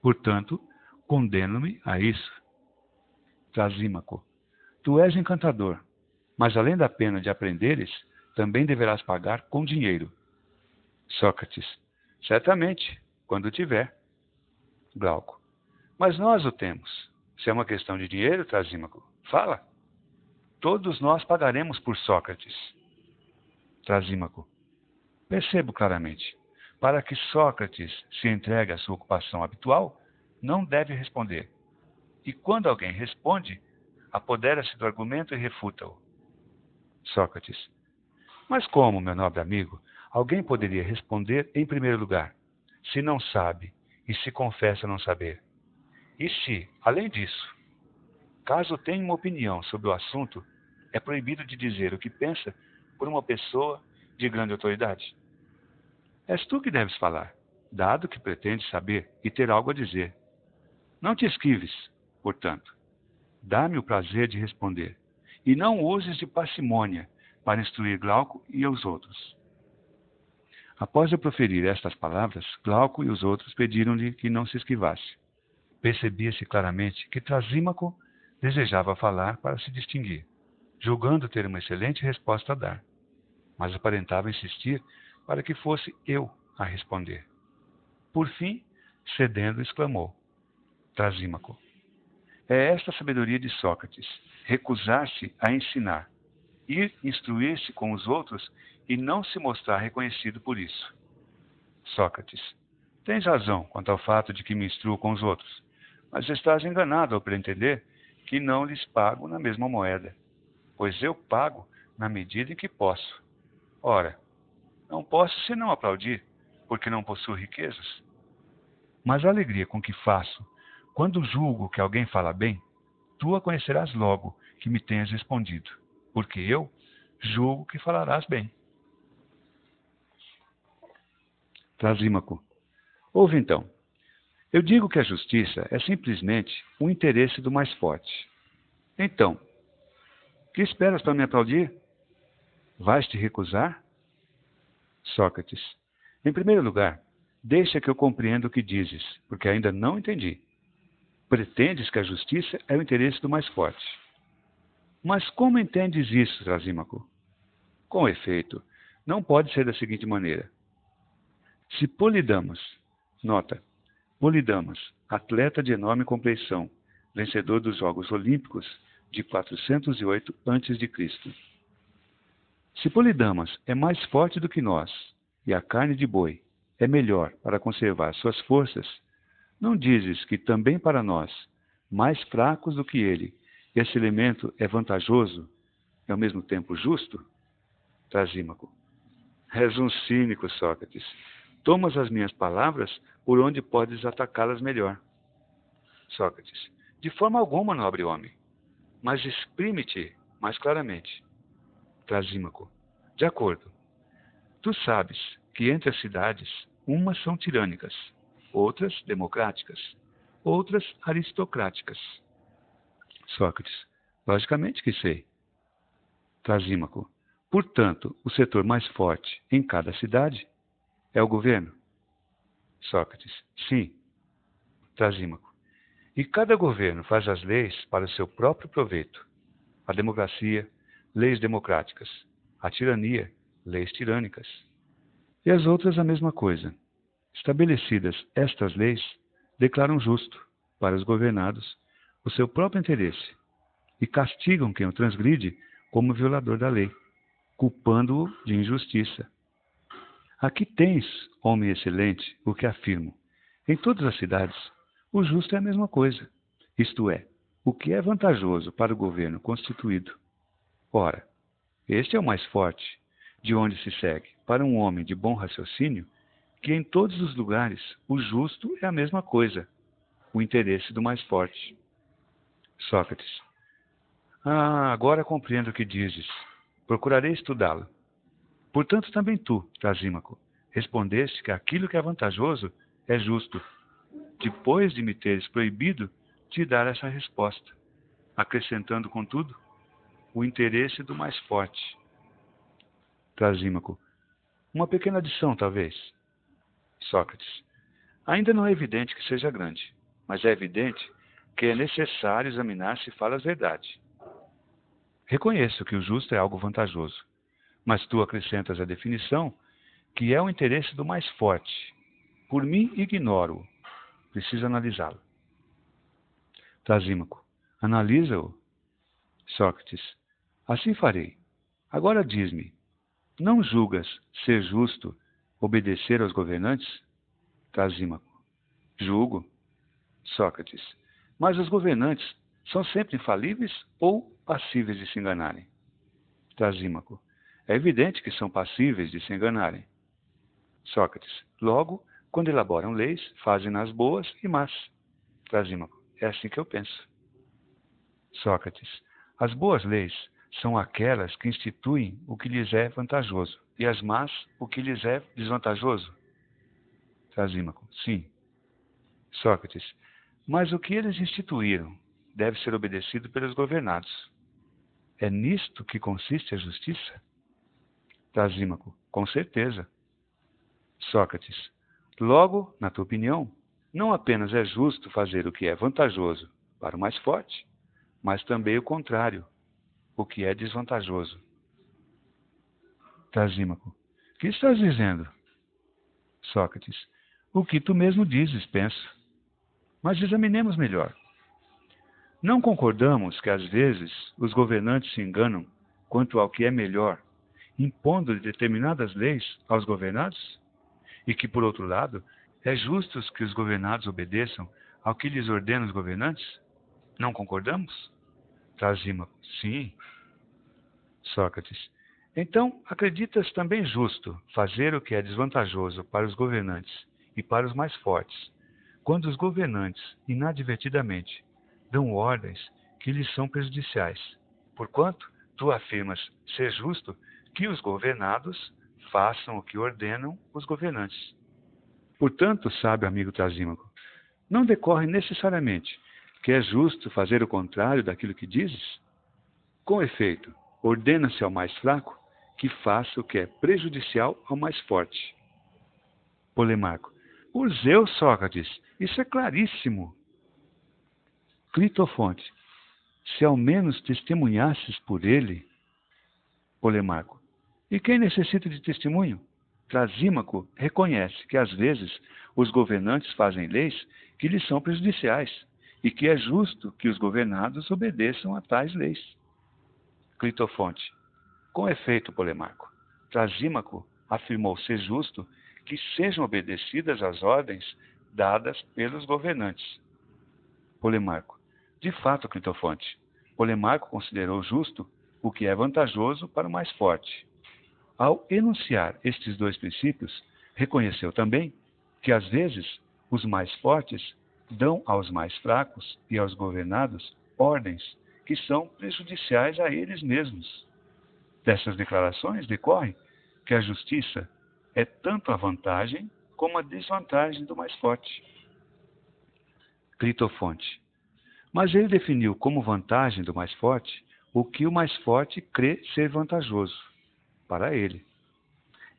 Portanto, condeno-me a isso. Trasímaco. Tu és encantador, mas além da pena de aprenderes, também deverás pagar com dinheiro. Sócrates. Certamente, quando tiver. Glauco. Mas nós o temos. Se é uma questão de dinheiro, Trasímaco, fala. Todos nós pagaremos por Sócrates. Trasímaco. Percebo claramente. Para que Sócrates se entregue à sua ocupação habitual, não deve responder. E quando alguém responde, apodera-se do argumento e refuta-o. Sócrates. Mas como, meu nobre amigo, alguém poderia responder em primeiro lugar, se não sabe e se confessa não saber? E se, além disso, caso tenha uma opinião sobre o assunto, é proibido de dizer o que pensa por uma pessoa de grande autoridade? És tu que deves falar, dado que pretendes saber e ter algo a dizer. Não te esquives, portanto. Dá-me o prazer de responder, e não uses de parcimônia para instruir Glauco e os outros. Após eu proferir estas palavras, Glauco e os outros pediram-lhe que não se esquivasse. Percebia-se claramente que Trasímaco desejava falar para se distinguir, julgando ter uma excelente resposta a dar, mas aparentava insistir para que fosse eu a responder. Por fim, cedendo, exclamou: Trasímaco. É esta sabedoria de Sócrates: recusar-se a ensinar, ir instruir-se com os outros e não se mostrar reconhecido por isso. Sócrates. Tens razão quanto ao fato de que me instruo com os outros, mas estás enganado ao pretender que não lhes pago na mesma moeda, pois eu pago na medida em que posso. Ora, não posso senão aplaudir, porque não possuo riquezas. Mas a alegria com que faço, quando julgo que alguém fala bem, tu a conhecerás logo que me tenhas respondido, porque eu julgo que falarás bem. Trasímaco. Ouve então. Eu digo que a justiça é simplesmente o interesse do mais forte. Então, que esperas para me aplaudir? Vais te recusar? Sócrates. Em primeiro lugar, deixa que eu compreenda o que dizes, porque ainda não entendi. Pretendes que a justiça é o interesse do mais forte. Mas como entendes isso, Trasímaco? Com efeito, não pode ser da seguinte maneira. Se Polidamas, nota, Polidamas, atleta de enorme compleição, vencedor dos Jogos Olímpicos de 408 a.C. Se Polidamas é mais forte do que nós e a carne de boi é melhor para conservar suas forças, não dizes que também para nós, mais fracos do que ele, esse elemento é vantajoso e ao mesmo tempo justo? Trasímaco. És um cínico, Sócrates. Tomas as minhas palavras por onde podes atacá-las melhor. Sócrates. De forma alguma, nobre homem. Mas exprime-te mais claramente. Trasímaco. De acordo. Tu sabes que entre as cidades, umas são tirânicas, outras democráticas, outras aristocráticas. Sócrates. Logicamente que sei. Trasímaco. Portanto, o setor mais forte em cada cidade é o governo? Sócrates. Sim. Trasímaco. E cada governo faz as leis para o seu próprio proveito. A democracia, leis democráticas. A tirania, leis tirânicas. E as outras a mesma coisa. Estabelecidas estas leis, declaram justo, para os governados, o seu próprio interesse e castigam quem o transgride como violador da lei, culpando-o de injustiça. Aqui tens, homem excelente, o que afirmo. Em todas as cidades, o justo é a mesma coisa, isto é, o que é vantajoso para o governo constituído. Ora, este é o mais forte, de onde se segue, para um homem de bom raciocínio, que em todos os lugares o justo é a mesma coisa, o interesse do mais forte. Sócrates. Ah, agora compreendo o que dizes. Procurarei estudá-lo. Portanto, também tu, Trasímaco, respondeste que aquilo que é vantajoso é justo, depois de me teres proibido de dar essa resposta, acrescentando, contudo, o interesse do mais forte. Trasímaco. Uma pequena adição, talvez. Sócrates. Ainda não é evidente que seja grande, mas é evidente que é necessário examinar se falas verdade. Reconheço que o justo é algo vantajoso, mas tu acrescentas a definição que é o interesse do mais forte. Por mim, ignoro-o. Preciso analisá-lo. Trasímaco. Analisa-o. Sócrates. Assim farei. Agora diz-me: não julgas ser justo obedecer aos governantes? Trasímaco. Julgo. Sócrates. Mas os governantes são sempre infalíveis ou passíveis de se enganarem? Trasímaco. É evidente que são passíveis de se enganarem. Sócrates. Logo, quando elaboram leis, fazem-nas boas e más. Trasímaco. É assim que eu penso. Sócrates. As boas leis são aquelas que instituem o que lhes é vantajoso, e as más o que lhes é desvantajoso? Trasímaco. Sim. Sócrates. Mas o que eles instituíram deve ser obedecido pelos governados. É nisto que consiste a justiça? Trasímaco. Com certeza. Sócrates. Logo, na tua opinião, não apenas é justo fazer o que é vantajoso para o mais forte, mas também o contrário, o que é desvantajoso. Trasímaco. Que estás dizendo? Sócrates. O que tu mesmo dizes, penso. Mas examinemos melhor. Não concordamos que às vezes os governantes se enganam quanto ao que é melhor, impondo determinadas leis aos governados? E que, por outro lado, é justo que os governados obedeçam ao que lhes ordenam os governantes? Não concordamos? Trasímaco. Sim. Sócrates. Então, acreditas também justo fazer o que é desvantajoso para os governantes e para os mais fortes, quando os governantes, inadvertidamente, dão ordens que lhes são prejudiciais, porquanto tu afirmas ser justo que os governados façam o que ordenam os governantes. Portanto, sábio amigo Trasímaco, não decorre necessariamente que é justo fazer o contrário daquilo que dizes? Com efeito, ordena-se ao mais fraco que faça o que é prejudicial ao mais forte. Polemarco. Por Zeus, Sócrates, isso é claríssimo. Clitofonte. Se ao menos testemunhasses por ele. Polemarco. E quem necessita de testemunho? Trasímaco reconhece que às vezes os governantes fazem leis que lhes são prejudiciais e que é justo que os governados obedeçam a tais leis. Clitofonte. Com efeito, Polemarco, Trasímaco afirmou ser justo que sejam obedecidas as ordens dadas pelos governantes. Polemarco. De fato, Clitofonte, Polemarco considerou justo o que é vantajoso para o mais forte. Ao enunciar estes dois princípios, reconheceu também que às vezes os mais fortes dão aos mais fracos e aos governados ordens que são prejudiciais a eles mesmos. Dessas declarações decorre que a justiça é tanto a vantagem como a desvantagem do mais forte. Clitofonte. Mas ele definiu como vantagem do mais forte o que o mais forte crê ser vantajoso para ele.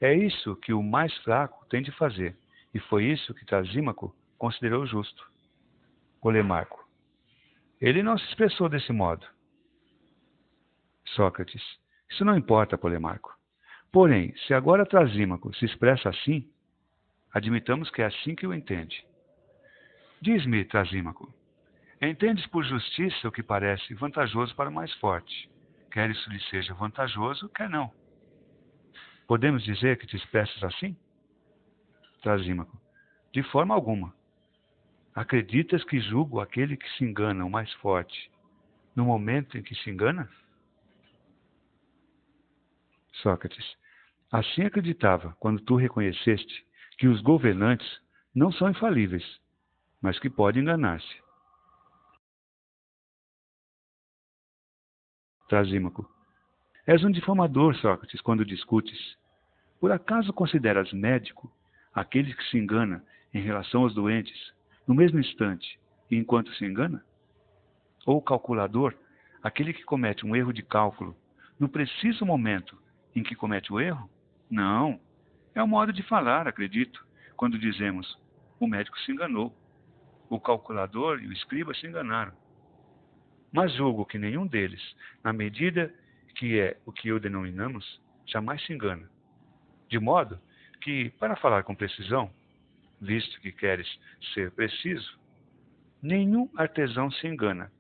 É isso que o mais fraco tem de fazer, e foi isso que Trasímaco considerou justo. Polemarco. Ele não se expressou desse modo. Sócrates. Isso não importa, Polemarco. Porém, se agora Trasímaco se expressa assim, admitamos que é assim que o entende. Diz-me, Trasímaco, entendes por justiça o que parece vantajoso para o mais forte, quer isso lhe seja vantajoso, quer não. Podemos dizer que te expressas assim? Trasímaco, de forma alguma. Acreditas que julgo aquele que se engana o mais forte no momento em que se engana? Sócrates. Assim acreditava quando tu reconheceste que os governantes não são infalíveis, mas que podem enganar-se. Trasímaco. És um difamador, Sócrates, quando discutes. Por acaso consideras médico aquele que se engana em relação aos doentes no mesmo instante e enquanto se engana? Ou calculador, aquele que comete um erro de cálculo no preciso momento em que comete o erro? Não. É um modo de falar, acredito, quando dizemos o médico se enganou, o calculador e o escriba se enganaram. Mas julgo que nenhum deles, na medida que é o que o denominamos, jamais se engana. De modo que, para falar com precisão, visto que queres ser preciso, nenhum artesão se engana.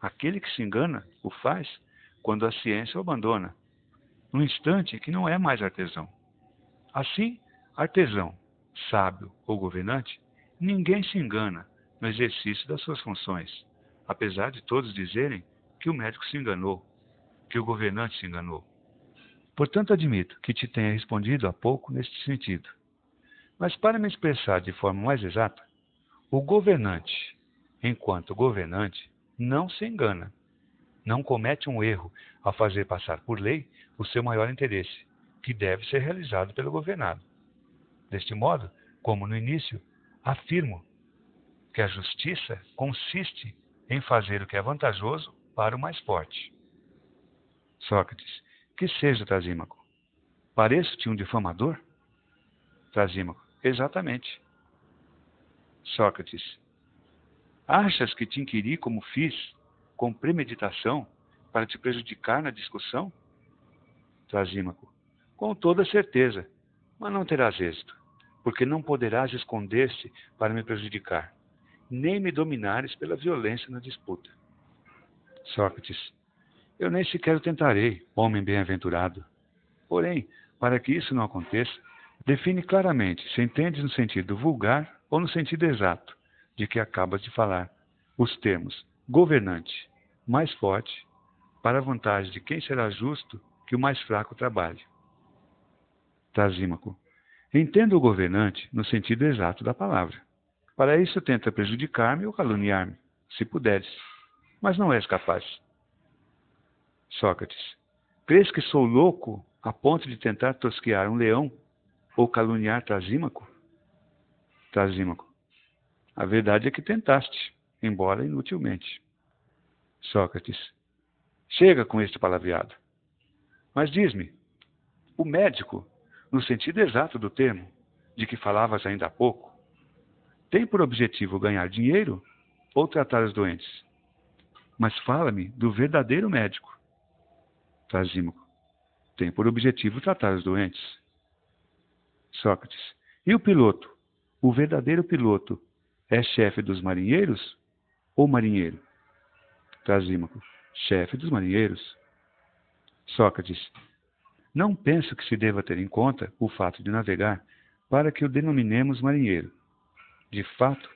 Aquele que se engana o faz quando a ciência o abandona, no instante que não é mais artesão. Assim, artesão, sábio ou governante, ninguém se engana no exercício das suas funções, apesar de todos dizerem que o médico se enganou, que o governante se enganou. Portanto, admito que te tenha respondido há pouco neste sentido. Mas para me expressar de forma mais exata, o governante, enquanto governante, não se engana, não comete um erro ao fazer passar por lei o seu maior interesse, que deve ser realizado pelo governado. Deste modo, como no início, afirmo que a justiça consiste em fazer o que é vantajoso para o mais forte. Sócrates, que seja Trasímaco. Pareço-te um difamador? Trasímaco, exatamente. Sócrates, achas que te inquiri como fiz, com premeditação, para te prejudicar na discussão? Trasímaco, com toda certeza, mas não terás êxito, porque não poderás esconder-se para me prejudicar, nem me dominares pela violência na disputa. Sócrates, eu nem sequer tentarei, homem bem-aventurado. Porém, para que isso não aconteça, define claramente se entendes no sentido vulgar ou no sentido exato de que acabas de falar os termos governante, mais forte, para a vantagem de quem será justo que o mais fraco trabalhe. Trasímaco. Entendo o governante no sentido exato da palavra. Para isso tenta prejudicar-me ou caluniar-me, se puderes, mas não és capaz. Sócrates. Crês que sou louco a ponto de tentar tosquear um leão ou caluniar Trasímaco? Trasímaco. A verdade é que tentaste, embora inutilmente. Sócrates. Chega com este palavreado. Mas diz-me, o médico, no sentido exato do termo, de que falavas ainda há pouco, tem por objetivo ganhar dinheiro ou tratar os doentes? Mas fala-me do verdadeiro médico. Trasímaco. Tem por objetivo tratar os doentes. Sócrates. E o piloto? O verdadeiro piloto é chefe dos marinheiros ou marinheiro? Trasímaco. Chefe dos marinheiros. Sócrates. Não penso que se deva ter em conta o fato de navegar para que o denominemos marinheiro. De fato,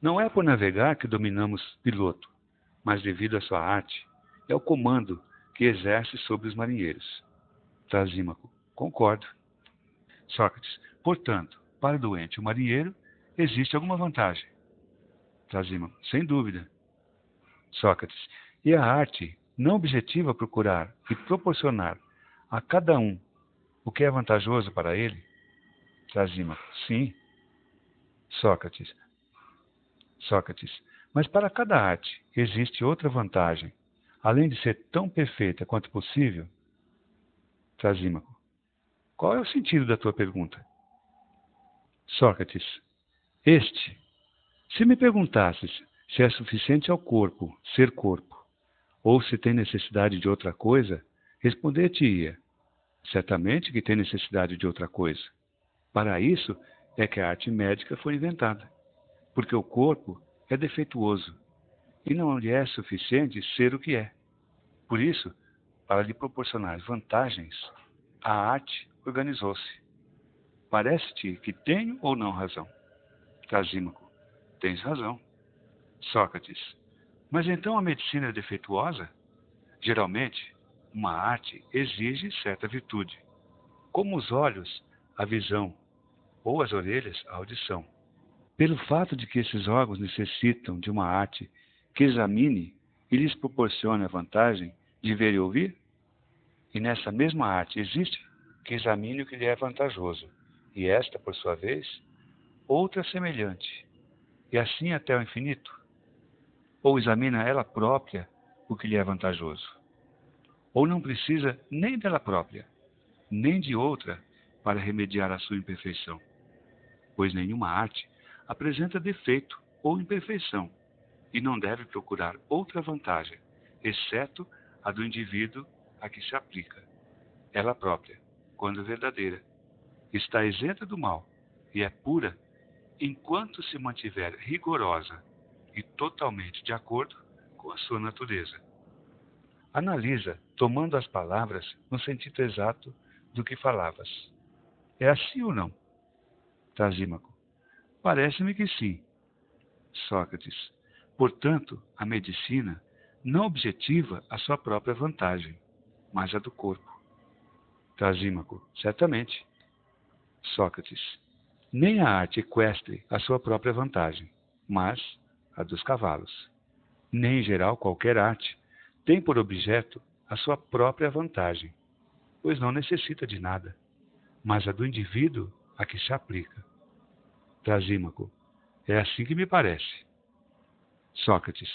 não é por navegar que dominamos piloto, mas devido à sua arte e ao comando que exerce sobre os marinheiros. Trasímaco. Concordo. Sócrates. Portanto, para o doente o marinheiro, existe alguma vantagem. Trasímaco. Sem dúvida. Sócrates. E a arte não objetiva procurar e proporcionar a cada um o que é vantajoso para ele? Trasímaco. Sim. Sócrates. Sócrates. Mas para cada arte existe outra vantagem além de ser tão perfeita quanto possível? Trasímaco. Qual é o sentido da tua pergunta? Sócrates. Este. Se me perguntasses se é suficiente ao corpo ser corpo, ou se tem necessidade de outra coisa, responder-te-ia: certamente que tem necessidade de outra coisa. Para isso é que a arte médica foi inventada, porque o corpo é defeituoso e não lhe é suficiente ser o que é. Por isso, para lhe proporcionar vantagens, a arte organizou-se. Parece-te que tenho ou não razão? Trasímaco, tens razão. Sócrates, mas então a medicina é defeituosa? Geralmente, uma arte exige certa virtude, como os olhos, a visão, ou as orelhas, a audição. Pelo fato de que esses órgãos necessitam de uma arte que examine e lhes proporcione a vantagem de ver e ouvir? E nessa mesma arte existe que examine o que lhe é vantajoso, e esta, por sua vez, outra semelhante, e assim até o infinito? Ou examina ela própria o que lhe é vantajoso? Ou não precisa nem dela própria, nem de outra para remediar a sua imperfeição? pois nenhuma arte apresenta defeito ou imperfeição e não deve procurar outra vantagem, exceto a do indivíduo a que se aplica. Ela própria, quando verdadeira, está isenta do mal e é pura enquanto se mantiver rigorosa e totalmente de acordo com a sua natureza. Analisa, tomando as palavras no sentido exato do que falavas. É assim ou não? Trasímaco. Parece-me que sim. Sócrates. Portanto, a medicina não objetiva a sua própria vantagem, mas a do corpo. Trasímaco. Certamente. Sócrates. Nem a arte equestre a sua própria vantagem, mas a dos cavalos. Nem, em geral, qualquer arte tem por objeto a sua própria vantagem, pois não necessita de nada, mas a do indivíduo a que se aplica. Trasímaco. É assim que me parece. Sócrates.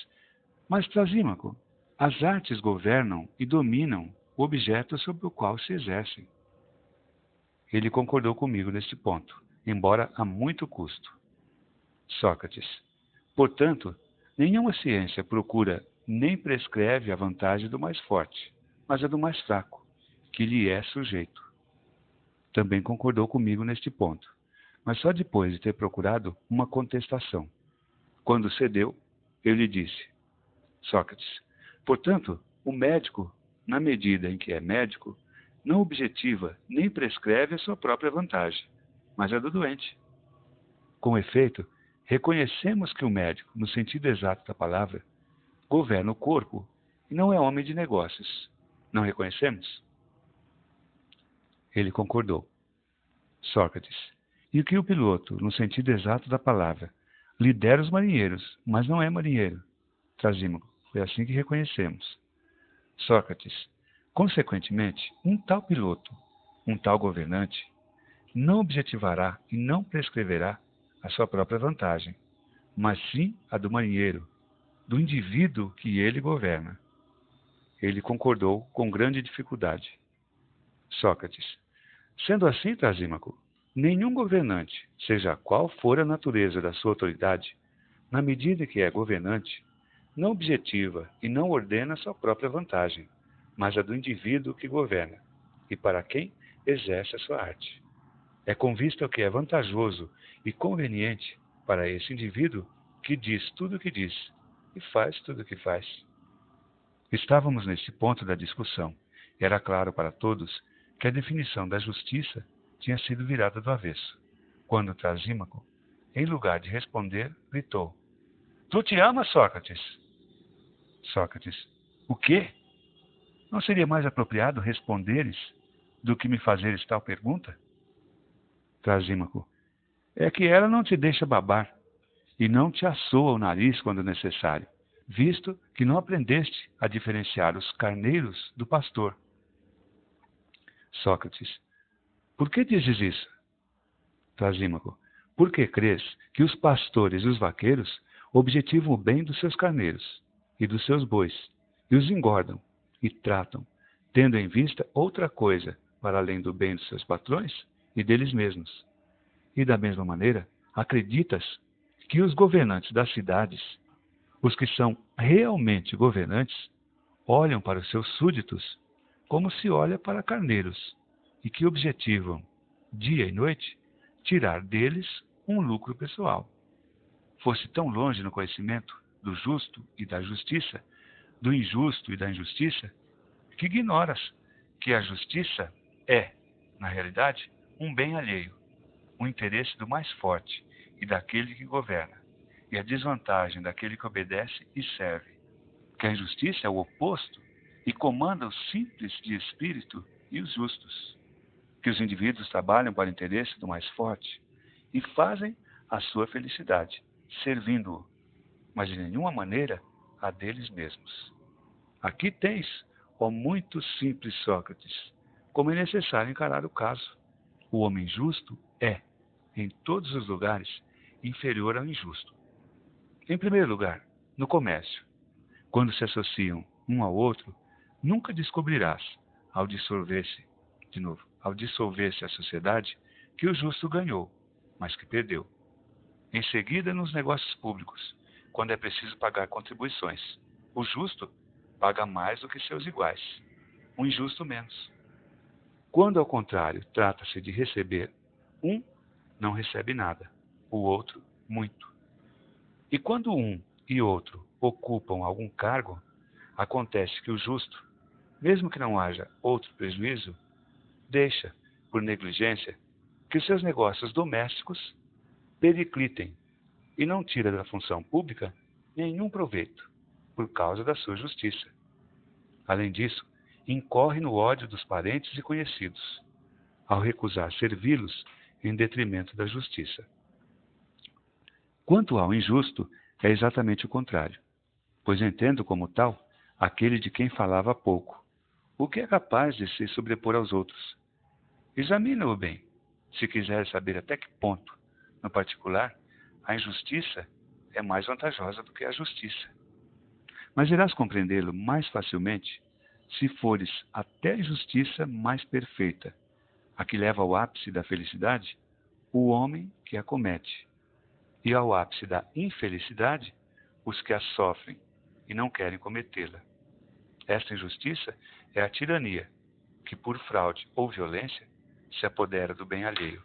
Mas, Trasímaco, as artes governam e dominam o objeto sobre o qual se exercem. Ele concordou comigo neste ponto, embora a muito custo. Sócrates. Portanto, nenhuma ciência procura nem prescreve a vantagem do mais forte, mas a do mais fraco, que lhe é sujeito. Também concordou comigo neste ponto, mas só depois de ter procurado uma contestação. Quando cedeu, eu lhe disse: Sócrates, portanto, o médico, na medida em que é médico, não objetiva nem prescreve a sua própria vantagem, mas a do doente. Com efeito, reconhecemos que o médico, no sentido exato da palavra, governa o corpo e não é homem de negócios. Não reconhecemos? Ele concordou. Sócrates. E que o piloto, no sentido exato da palavra, lidera os marinheiros, mas não é marinheiro. Trasímago. Foi assim que reconhecemos. Sócrates. Consequentemente, um tal piloto, um tal governante, não objetivará e não prescreverá a sua própria vantagem, mas sim a do marinheiro, do indivíduo que ele governa. Ele concordou com grande dificuldade. Sócrates. Sendo assim, Trasímaco, nenhum governante, seja qual for a natureza da sua autoridade, na medida que é governante, não objetiva e não ordena sua própria vantagem, mas a do indivíduo que governa e para quem exerce a sua arte. É com vista ao que é vantajoso e conveniente para esse indivíduo que diz tudo o que diz e faz tudo o que faz. Estávamos nesse ponto da discussão. Era claro para todos que a definição da justiça tinha sido virada do avesso, quando Trasímaco, em lugar de responder, gritou: Tu te amas, Sócrates? Sócrates: O quê? Não seria mais apropriado responderes do que me fazeres tal pergunta? Trasímaco: É que ela não te deixa babar e não te assoa o nariz quando necessário, visto que não aprendeste a diferenciar os carneiros do pastor. Sócrates. Por que dizes isso? Trasímaco. Porque crês que os pastores e os vaqueiros objetivam o bem dos seus carneiros e dos seus bois, e os engordam e tratam, tendo em vista outra coisa para além do bem dos seus patrões e deles mesmos. E da mesma maneira, acreditas que os governantes das cidades, os que são realmente governantes, olham para os seus súditos como se olha para carneiros e que objetivam, dia e noite, tirar deles um lucro pessoal. Fosse tão longe no conhecimento do justo e da justiça, do injusto e da injustiça, que ignoras que a justiça é, na realidade, um bem alheio, um interesse do mais forte e daquele que governa, e a desvantagem daquele que obedece e serve. Que a injustiça é o oposto e comanda os simples de espírito e os justos. Que os indivíduos trabalham para o interesse do mais forte e fazem a sua felicidade, servindo-o, mas de nenhuma maneira a deles mesmos. Aqui tens, ó muito simples Sócrates, como é necessário encarar o caso. O homem justo é, em todos os lugares, inferior ao injusto. Em primeiro lugar, no comércio. Quando se associam um ao outro, nunca descobrirás, ao dissolver-se, de novo, ao dissolver-se a sociedade, que o justo ganhou, mas que perdeu. Em seguida, nos negócios públicos, quando é preciso pagar contribuições. O justo paga mais do que seus iguais, o injusto menos. Quando, ao contrário, trata-se de receber, um não recebe nada, o outro, muito. E quando um e outro ocupam algum cargo, acontece que o justo, mesmo que não haja outro prejuízo, deixa, por negligência, que seus negócios domésticos periclitem e não tira da função pública nenhum proveito, por causa da sua justiça. Além disso, incorre no ódio dos parentes e conhecidos, ao recusar servi-los em detrimento da justiça. Quanto ao injusto, é exatamente o contrário, pois entendo como tal aquele de quem falava pouco, o que é capaz de se sobrepor aos outros. Examina-o bem, se quiser saber até que ponto, no particular, a injustiça é mais vantajosa do que a justiça. Mas irás compreendê-lo mais facilmente se fores até a justiça mais perfeita, a que leva ao ápice da felicidade o homem que a comete, e ao ápice da infelicidade os que a sofrem e não querem cometê-la. Esta injustiça é a tirania, que por fraude ou violência se apodera do bem alheio.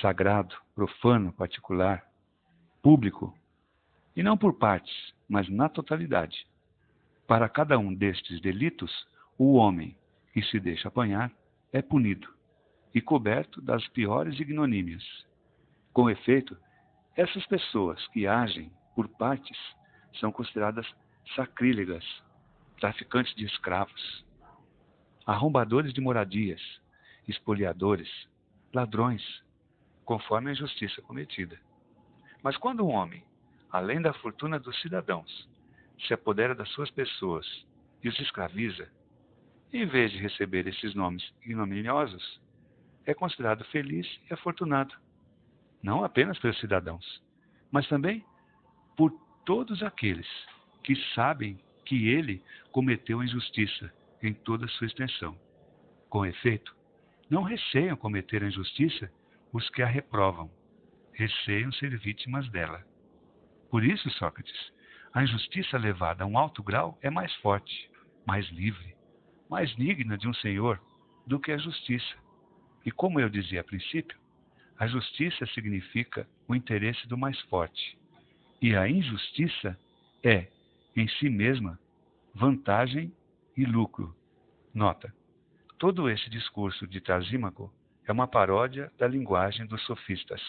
Sagrado, profano, particular, público, e não por partes, mas na totalidade. Para cada um destes delitos, o homem que se deixa apanhar é punido e coberto das piores ignomínias. Com efeito, essas pessoas que agem por partes são consideradas sacrílegas, traficantes de escravos, arrombadores de moradias, espoliadores, ladrões, conforme a injustiça cometida. Mas quando um homem, além da fortuna dos cidadãos, se apodera das suas pessoas e os escraviza, em vez de receber esses nomes ignominiosos, é considerado feliz e afortunado, não apenas pelos cidadãos, mas também por todos aqueles que sabem que ele cometeu injustiça em toda a sua extensão. Com efeito, não receiam cometer a injustiça os que a reprovam, receiam ser vítimas dela. Por isso, Sócrates, a injustiça levada a um alto grau é mais forte, mais livre, mais digna de um senhor do que a justiça. E como eu dizia a princípio, a justiça significa o interesse do mais forte, e a injustiça é, em si mesma, vantagem e lucro. Nota: todo esse discurso de Trasímaco é uma paródia da linguagem dos sofistas.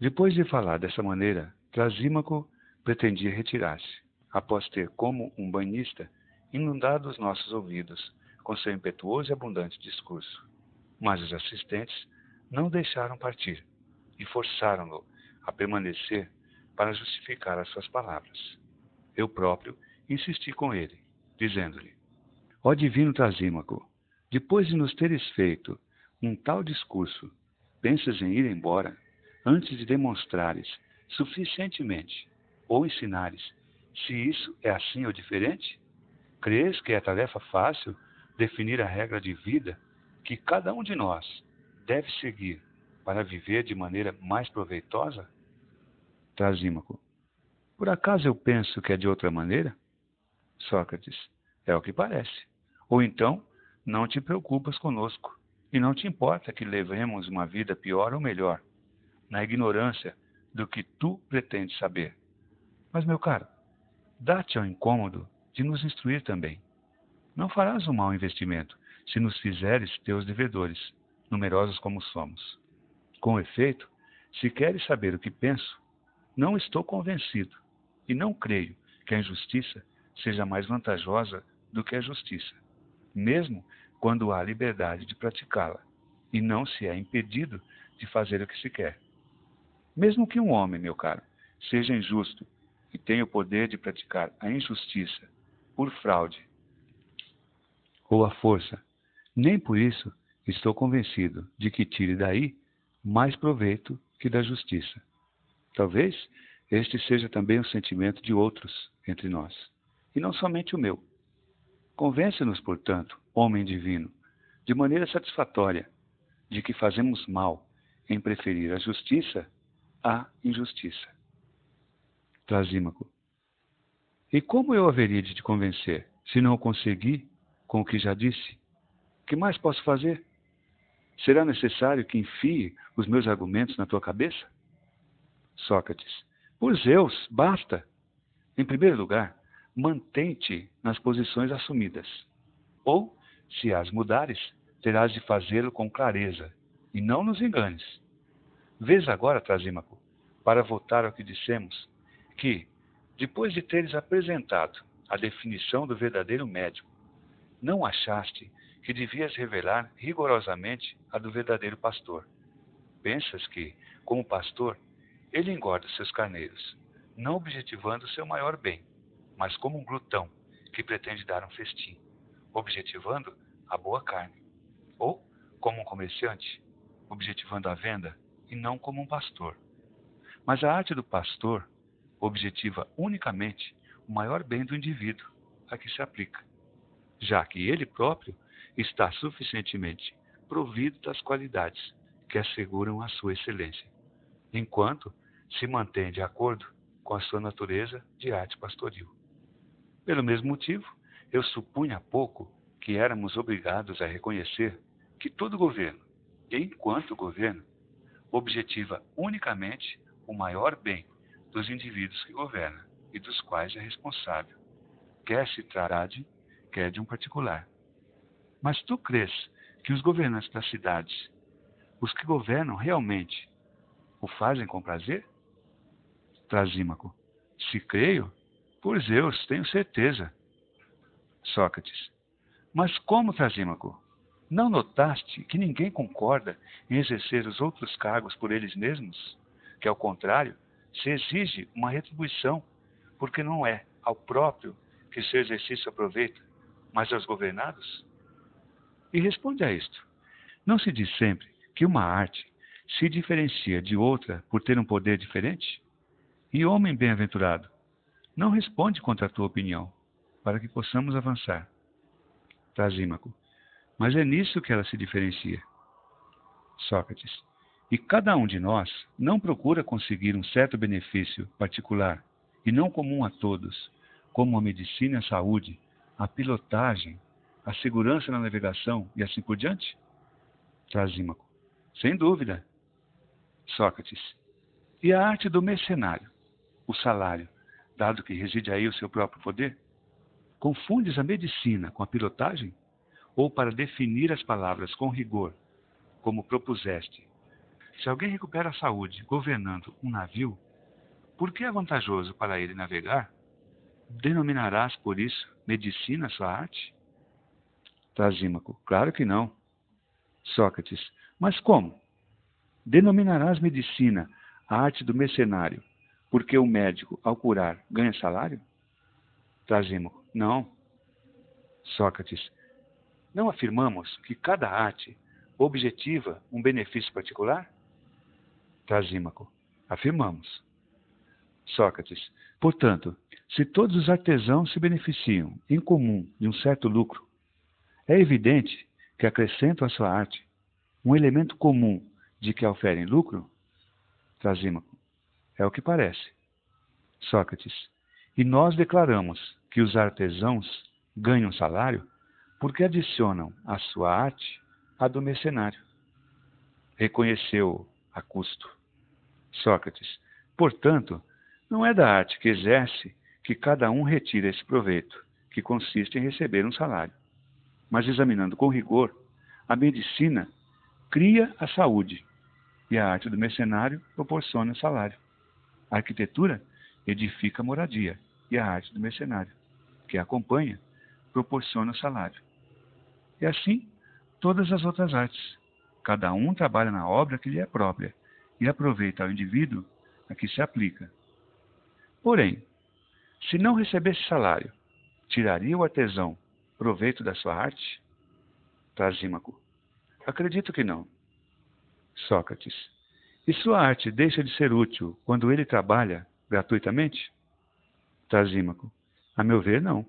Depois de falar dessa maneira, Trasímaco pretendia retirar-se, após ter, como um banhista, inundado os nossos ouvidos com seu impetuoso e abundante discurso. Mas os assistentes não deixaram partir e forçaram-no a permanecer para justificar as suas palavras. Eu próprio insisti com ele, dizendo-lhe: Ó divino Trasímaco, depois de nos teres feito um tal discurso, pensas em ir embora? antes de demonstrares suficientemente ou ensinares se isso é assim ou diferente? Crês que é tarefa fácil definir a regra de vida que cada um de nós deve seguir para viver de maneira mais proveitosa? Trasímaco. Por acaso eu penso que é de outra maneira? Sócrates. É o que parece. Ou então, não te preocupas conosco, e não te importa que levemos uma vida pior ou melhor, na ignorância do que tu pretendes saber. Mas, meu caro, dá-te ao incômodo de nos instruir também. Não farás um mau investimento se nos fizeres teus devedores, numerosos como somos. Com efeito, se queres saber o que penso, não estou convencido e não creio que a injustiça seja mais vantajosa do que a justiça, mesmo quando há liberdade de praticá-la e não se é impedido de fazer o que se quer. Mesmo que um homem, meu caro, seja injusto e tenha o poder de praticar a injustiça por fraude ou a força, nem por isso estou convencido de que tire daí mais proveito que da justiça. Talvez este seja também o sentimento de outros entre nós, e não somente o meu. Convence-nos, portanto, homem divino, de maneira satisfatória de que fazemos mal em preferir a justiça à injustiça. Trasímaco. E como eu haveria de te convencer, se não o consegui com o que já disse? Que mais posso fazer? Será necessário que enfie os meus argumentos na tua cabeça? Sócrates. Por Zeus, basta. Em primeiro lugar, mantém-te nas posições assumidas. Ou, se as mudares, terás de fazê-lo com clareza, e não nos enganes. Vês agora, Trasímaco, para voltar ao que dissemos, que, depois de teres apresentado a definição do verdadeiro médico, não achaste que devias revelar rigorosamente a do verdadeiro pastor. Pensas que, como pastor, ele engorda seus carneiros, não objetivando seu maior bem, mas como um glutão que pretende dar um festim, objetivando a boa carne. Ou como um comerciante, objetivando a venda e não como um pastor. Mas a arte do pastor objetiva unicamente o maior bem do indivíduo a que se aplica, já que ele próprio está suficientemente provido das qualidades que asseguram a sua excelência, enquanto se mantém de acordo com a sua natureza de arte pastoril. Pelo mesmo motivo, eu supunha há pouco que éramos obrigados a reconhecer que todo governo, enquanto governo, objetiva unicamente o maior bem dos indivíduos que governa e dos quais é responsável, quer se trate, quer de um particular. Mas tu crês que os governantes das cidades, os que governam realmente, o fazem com prazer? Trasímaco. Se creio, por Zeus, tenho certeza. Sócrates. Mas como, Trasímaco? Não notaste que ninguém concorda em exercer os outros cargos por eles mesmos? Que, ao contrário, se exige uma retribuição, porque não é ao próprio que seu exercício aproveita, mas aos governados? E responde a isto: não se diz sempre que uma arte se diferencia de outra por ter um poder diferente? E homem bem-aventurado, não responde contra a tua opinião, para que possamos avançar. Trasímaco. Mas é nisso que ela se diferencia. Sócrates. E cada um de nós não procura conseguir um certo benefício particular e não comum a todos, como a medicina e a saúde, a pilotagem, a segurança na navegação e assim por diante? Trasímaco. Sem dúvida. Sócrates. E a arte do mercenário, o salário, dado que reside aí o seu próprio poder? Confundes a medicina com a pilotagem? Ou para definir as palavras com rigor, como propuseste? Se alguém recupera a saúde governando um navio, por que é vantajoso para ele navegar? Denominarás por isso medicina sua arte? Trasímaco, claro que não. Sócrates, mas como? Denominarás medicina a arte do mercenário, porque o médico, ao curar, ganha salário? Trasímaco, não. Sócrates. Não afirmamos que cada arte objetiva um benefício particular? Trasímaco. Afirmamos. Sócrates. Portanto, se todos os artesãos se beneficiam em comum de um certo lucro, é evidente que acrescentam à sua arte um elemento comum de que oferem lucro? Trasímaco. É o que parece. Sócrates. E nós declaramos que os artesãos ganham salário porque adicionam à sua arte a do mercenário. Reconheceu a custo. Sócrates. Portanto, não é da arte que exerce que cada um retira esse proveito, que consiste em receber um salário. Mas examinando com rigor, a medicina cria a saúde e a arte do mercenário proporciona o salário. A arquitetura edifica a moradia e a arte do mercenário, que a acompanha, proporciona o salário. E assim, todas as outras artes. Cada um trabalha na obra que lhe é própria e aproveita ao indivíduo a que se aplica. Porém, se não recebesse salário, tiraria o artesão proveito da sua arte? Trasímaco. Acredito que não. Sócrates. E sua arte deixa de ser útil quando ele trabalha gratuitamente? Trasímaco. A meu ver, não.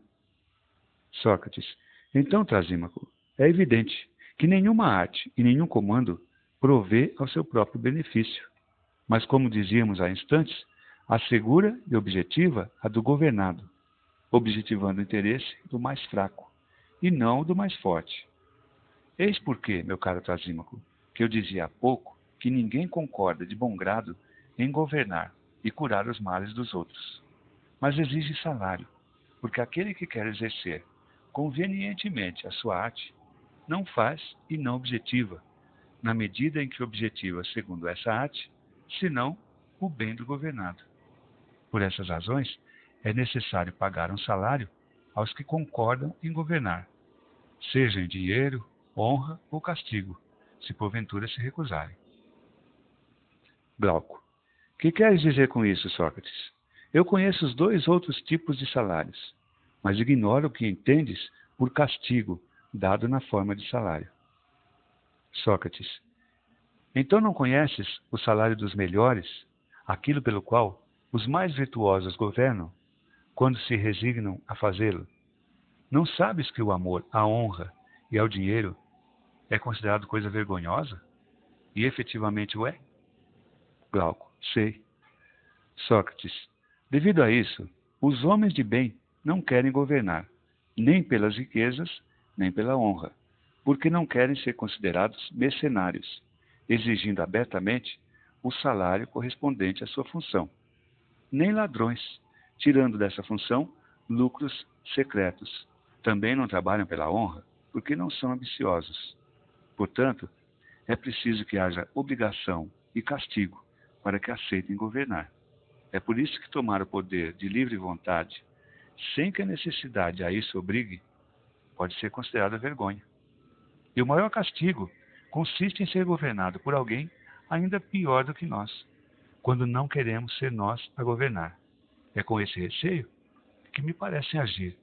Sócrates. Então, Trasímaco, é evidente que nenhuma arte e nenhum comando provê ao seu próprio benefício, mas, como dizíamos há instantes, assegura e objetiva a do governado, objetivando o interesse do mais fraco e não do mais forte. Eis porque, meu caro Trasímaco, que eu dizia há pouco que ninguém concorda de bom grado em governar e curar os males dos outros, mas exige salário, porque aquele que quer exercer convenientemente a sua arte não faz e não objetiva, na medida em que objetiva segundo essa arte, senão o bem do governado. Por essas razões, é necessário pagar um salário aos que concordam em governar, seja em dinheiro, honra ou castigo, se porventura se recusarem. Glauco. Que queres dizer com isso, Sócrates? Eu conheço os dois outros tipos de salários, mas ignoro o que entendes por castigo dado na forma de salário. Sócrates. Então não conheces o salário dos melhores, aquilo pelo qual os mais virtuosos governam, quando se resignam a fazê-lo? Não sabes que o amor à honra e ao dinheiro é considerado coisa vergonhosa? E efetivamente o é? Glauco, sei. Sócrates, devido a isso, os homens de bem não querem governar, nem pelas riquezas, nem pela honra, porque não querem ser considerados mercenários, exigindo abertamente o salário correspondente à sua função, nem ladrões, tirando dessa função lucros secretos. Também não trabalham pela honra, porque não são ambiciosos. Portanto, é preciso que haja obrigação e castigo para que aceitem governar. É por isso que tomar o poder de livre vontade, sem que a necessidade a isso obrigue, pode ser considerada vergonha. E o maior castigo consiste em ser governado por alguém ainda pior do que nós, quando não queremos ser nós a governar. É com esse receio que me parecem agir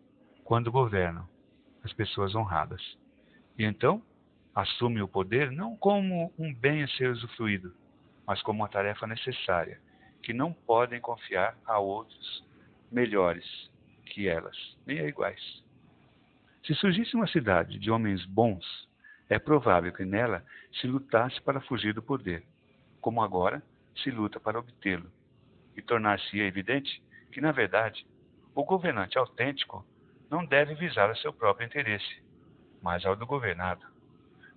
quando governam as pessoas honradas. E então assumem o poder não como um bem a ser usufruído, mas como uma tarefa necessária, que não podem confiar a outros melhores que elas, nem a iguais. Se surgisse uma cidade de homens bons, é provável que nela se lutasse para fugir do poder, como agora se luta para obtê-lo, e tornar-se evidente que, na verdade, o governante autêntico não deve visar o seu próprio interesse, mas ao do governado,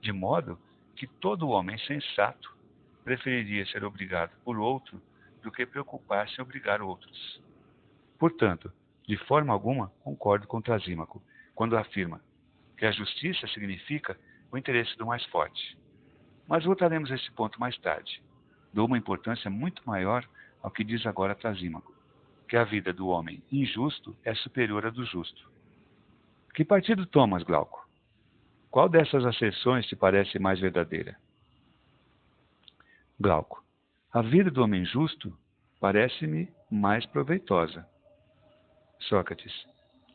de modo que todo homem sensato preferiria ser obrigado por outro do que preocupar-se em obrigar outros. Portanto, de forma alguma concordo com Trasímaco quando afirma que a justiça significa o interesse do mais forte. Mas voltaremos a esse ponto mais tarde. Dou uma importância muito maior ao que diz agora Trasímaco, que a vida do homem injusto é superior à do justo. Que partido tomas, Glauco? Qual dessas asserções te parece mais verdadeira? Glauco. A vida do homem justo parece-me mais proveitosa. Sócrates.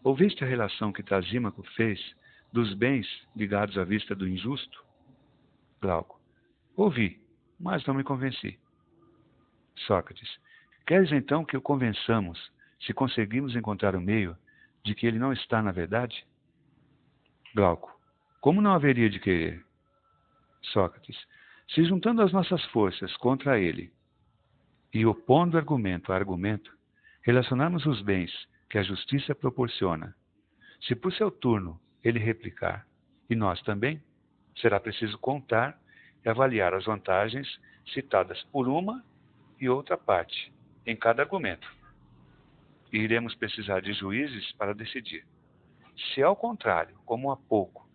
Ouviste a relação que Trasímaco fez dos bens ligados à vista do injusto? Glauco. Ouvi, mas não me convenci. Sócrates. Queres então que o convençamos, se conseguimos encontrar o meio, de que ele não está na verdade? Glauco. Como não haveria de querer? Sócrates. Se juntando as nossas forças contra ele e opondo argumento a argumento, relacionarmos os bens que a justiça proporciona, se por seu turno ele replicar, e nós também, será preciso contar e avaliar as vantagens citadas por uma e outra parte em cada argumento. E iremos precisar de juízes para decidir. Se, ao contrário, como há pouco,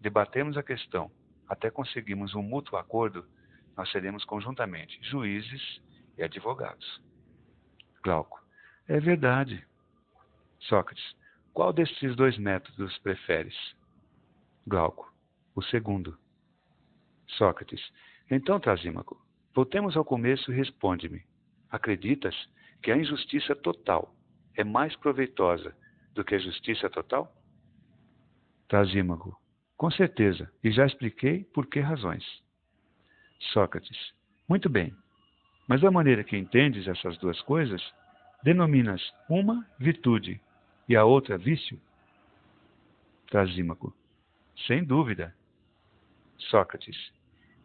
debatemos a questão até conseguirmos um mútuo acordo, nós seremos conjuntamente juízes e advogados. Glauco. É verdade. Sócrates. Qual destes dois métodos preferes? Glauco. O segundo. Sócrates. Então, Trasímaco, voltemos ao começo e responde-me. Acreditas que a injustiça total é mais proveitosa do que a justiça total? Trasímago. Com certeza, e já expliquei por que razões. Sócrates. Muito bem. Mas da maneira que entendes essas duas coisas, denominas uma virtude e a outra vício? Trasímaco. Sem dúvida. Sócrates.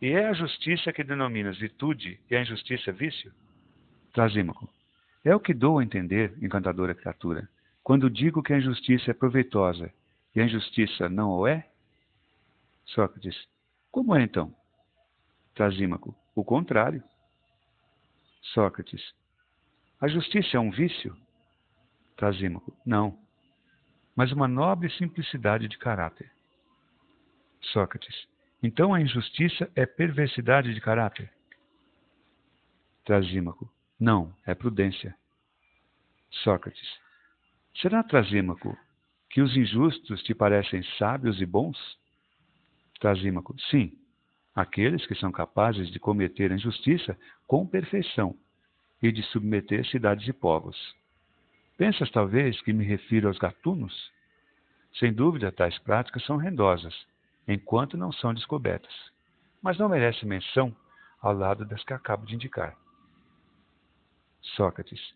E é a justiça que denominas virtude e a injustiça vício? Trasímaco. É o que dou a entender, encantadora criatura, quando digo que a injustiça é proveitosa e a injustiça não o é? Sócrates. Como é então? Trasímaco. O contrário. Sócrates. A justiça é um vício? Trasímaco. Não. Mas uma nobre simplicidade de caráter. Sócrates. Então a injustiça é perversidade de caráter? Trasímaco. Não, é prudência. Sócrates. Será, Trasímaco, que os injustos te parecem sábios e bons? Trasímaco. Sim, aqueles que são capazes de cometer a injustiça com perfeição e de submeter cidades e povos. Pensas talvez que me refiro aos gatunos? Sem dúvida, tais práticas são rendosas, enquanto não são descobertas, mas não merecem menção ao lado das que acabo de indicar. Sócrates.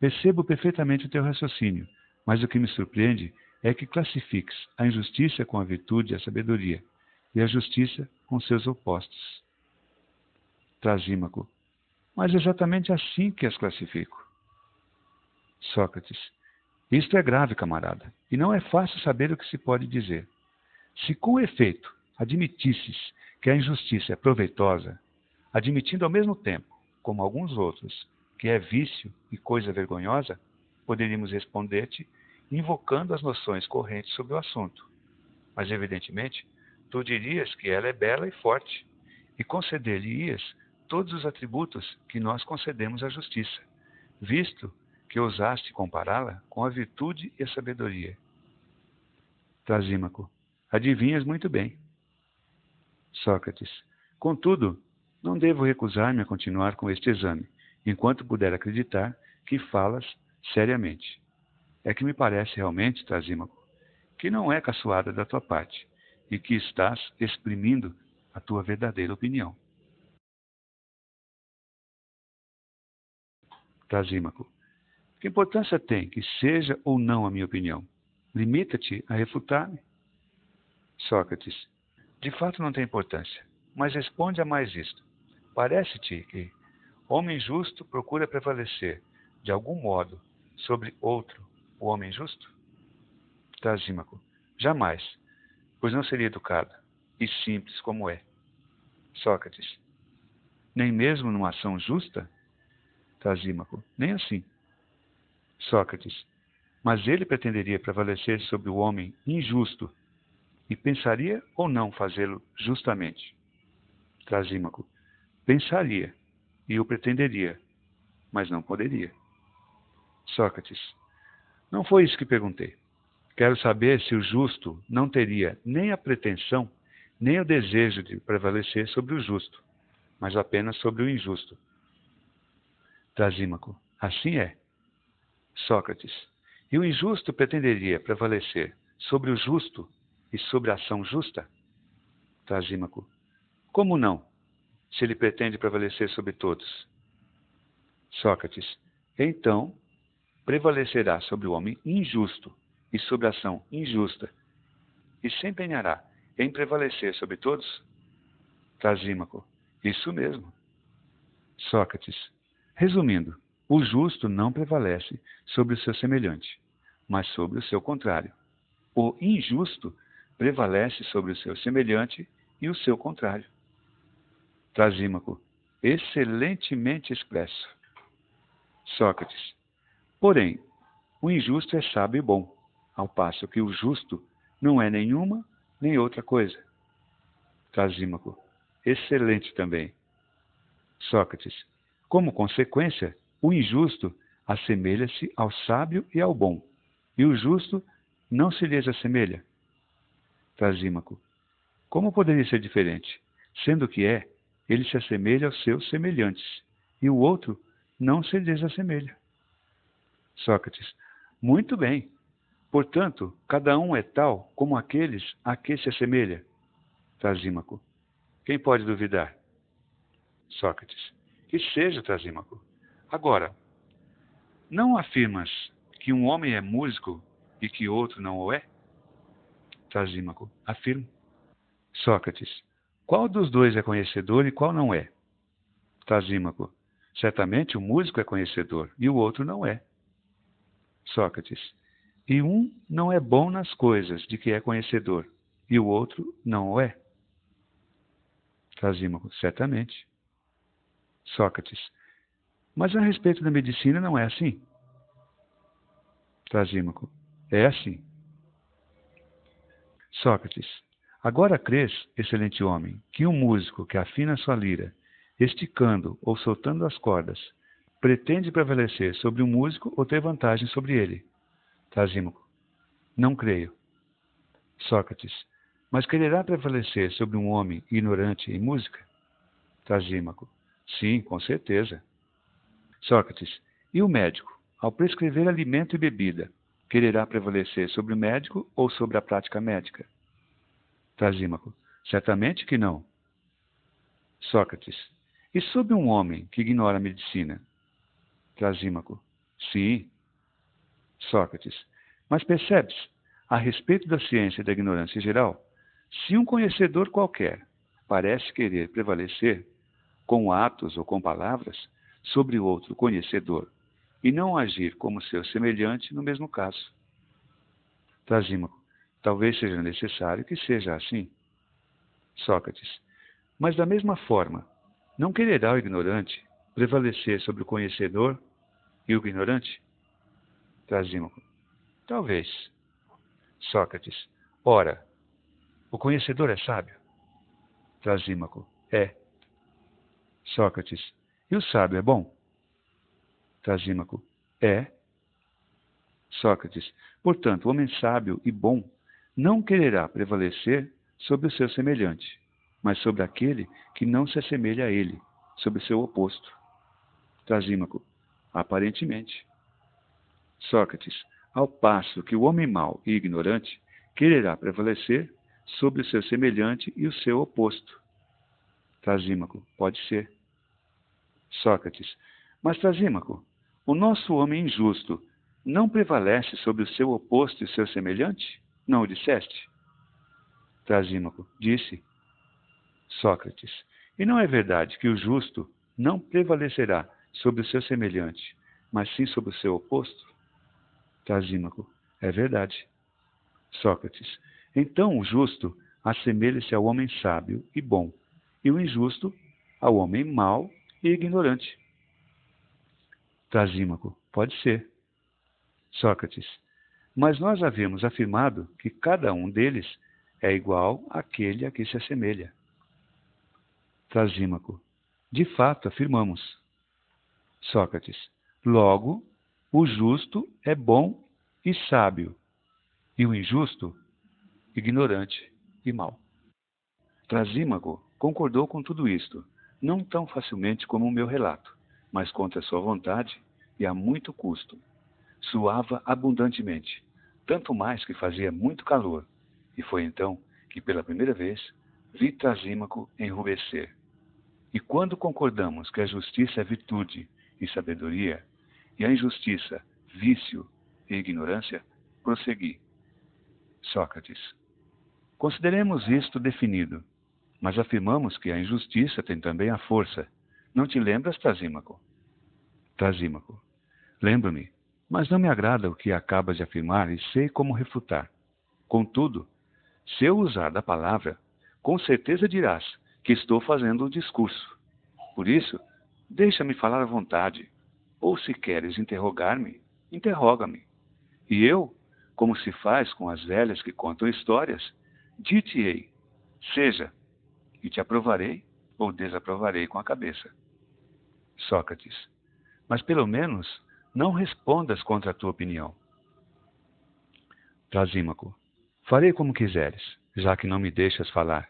Percebo perfeitamente o teu raciocínio, mas o que me surpreende é que classifiques a injustiça com a virtude e a sabedoria, e a justiça com seus opostos. Trasímaco. Mas é exatamente assim que as classifico. Sócrates. Isto é grave, camarada, e não é fácil saber o que se pode dizer. Se com efeito admitisses que a injustiça é proveitosa, admitindo ao mesmo tempo, como alguns outros, que é vício e coisa vergonhosa, poderíamos responder-te invocando as noções correntes sobre o assunto. Mas, evidentemente, tu dirias que ela é bela e forte, e conceder-lhe-ias todos os atributos que nós concedemos à justiça, visto que ousaste compará-la com a virtude e a sabedoria. Trasímaco, adivinhas muito bem. Sócrates, contudo, não devo recusar-me a continuar com este exame, enquanto puder acreditar que falas seriamente. É que me parece realmente, Trasímaco, que não é caçoada da tua parte e que estás exprimindo a tua verdadeira opinião. Trasímaco. Que importância tem que seja ou não a minha opinião? Limita-te a refutar-me. Sócrates. De fato não tem importância, mas responde a mais isto. Parece-te que Homem justo procura prevalecer, de algum modo, sobre outro, o homem justo? Trasímaco. Jamais, pois não seria educado, e simples como é. Sócrates. Nem mesmo numa ação justa? Trasímaco. Nem assim. Sócrates. Mas ele pretenderia prevalecer sobre o homem injusto e pensaria ou não fazê-lo justamente? Trasímaco. Pensaria e o pretenderia, mas não poderia. Sócrates. Não foi isso que perguntei. Quero saber se o justo não teria nem a pretensão, nem o desejo de prevalecer sobre o justo, mas apenas sobre o injusto. Trasímaco. Assim é. Sócrates. E o injusto pretenderia prevalecer sobre o justo e sobre a ação justa? Trasímaco. Como não? se ele pretende prevalecer sobre todos? Sócrates. Então, prevalecerá sobre o homem injusto e sobre a ação injusta, e se empenhará em prevalecer sobre todos? Trasímaco. Isso mesmo. Sócrates. Resumindo, o justo não prevalece sobre o seu semelhante, mas sobre o seu contrário. O injusto prevalece sobre o seu semelhante e o seu contrário. Trasímaco. Excelentemente expresso. Sócrates. Porém, o injusto é sábio e bom, ao passo que o justo não é nenhuma nem outra coisa. Trasímaco. Excelente também. Sócrates. Como consequência, o injusto assemelha-se ao sábio e ao bom, e o justo não se lhes assemelha. Trasímaco. Como poderia ser diferente, sendo que é ele se assemelha aos seus semelhantes, e o outro não se desassemelha. Sócrates. Muito bem. Portanto, cada um é tal como aqueles a que se assemelha. Trasímaco. Quem pode duvidar? Sócrates. Que seja, Trasímaco. Agora, não afirmas que um homem é músico e que outro não o é? Trasímaco. Afirmo. Sócrates. Qual dos dois é conhecedor e qual não é? Trasímaco. Certamente o músico é conhecedor e o outro não é. Sócrates. E um não é bom nas coisas de que é conhecedor e o outro não o é. Trasímaco. Certamente. Sócrates. Mas a respeito da medicina não é assim. Trasímaco. É assim. Sócrates. Agora crês, excelente homem, que um músico que afina sua lira, esticando ou soltando as cordas, pretende prevalecer sobre um músico ou ter vantagem sobre ele? Trasímaco. Não creio. Sócrates. Mas quererá prevalecer sobre um homem ignorante em música? Trasímaco. Sim, com certeza. Sócrates. E o médico, ao prescrever alimento e bebida, quererá prevalecer sobre o médico ou sobre a prática médica? Trasímaco. Certamente que não. Sócrates. E sobre um homem que ignora a medicina? Trasímaco. Sim. Sócrates. Mas percebes, a respeito da ciência e da ignorância geral, se um conhecedor qualquer parece querer prevalecer, com atos ou com palavras, sobre outro conhecedor, e não agir como seu semelhante no mesmo caso. Trasímaco. Talvez seja necessário que seja assim. Sócrates. Mas da mesma forma, não quererá o ignorante prevalecer sobre o conhecedor e o ignorante? Trasímaco. Talvez. Sócrates. Ora, o conhecedor é sábio? Trasímaco. É. Sócrates. E o sábio é bom? Trasímaco. É. Sócrates. Portanto, o homem sábio e bom não quererá prevalecer sobre o seu semelhante, mas sobre aquele que não se assemelha a ele, sobre o seu oposto. Trasímaco, aparentemente. Sócrates, ao passo que o homem mau e ignorante quererá prevalecer sobre o seu semelhante e o seu oposto. Trasímaco, pode ser. Sócrates, mas Trasímaco, o nosso homem injusto não prevalece sobre o seu oposto e seu semelhante? Não o disseste? Trasímaco, disse. Sócrates, e não é verdade que o justo não prevalecerá sobre o seu semelhante, mas sim sobre o seu oposto? Trasímaco, é verdade. Sócrates, então o justo assemelha-se ao homem sábio e bom, e o injusto ao homem mau e ignorante. Trasímaco, pode ser. Sócrates, mas nós havíamos afirmado que cada um deles é igual àquele a que se assemelha. Trasímaco. De fato, afirmamos. Sócrates. Logo, o justo é bom e sábio, e o injusto, ignorante e mau. Trasímaco concordou com tudo isto, não tão facilmente como o meu relato, mas contra sua vontade e a muito custo suava abundantemente, tanto mais que fazia muito calor, e foi então que pela primeira vez vi Trasímaco enrubescer. E quando concordamos que a justiça é virtude e sabedoria, e a injustiça vício e ignorância, prossegui. Sócrates. Consideremos isto definido, mas afirmamos que a injustiça tem também a força. Não te lembras, Trasímaco? Trasímaco. Lembro-me mas não me agrada o que acabas de afirmar e sei como refutar. Contudo, se eu usar da palavra, com certeza dirás que estou fazendo um discurso. Por isso, deixa-me falar à vontade. Ou se queres interrogar-me, interroga-me. E eu, como se faz com as velhas que contam histórias, dir-te-ei, seja, e te aprovarei ou desaprovarei com a cabeça. Sócrates. Mas pelo menos não respondas contra a tua opinião. Trasímaco. Farei como quiseres, já que não me deixas falar.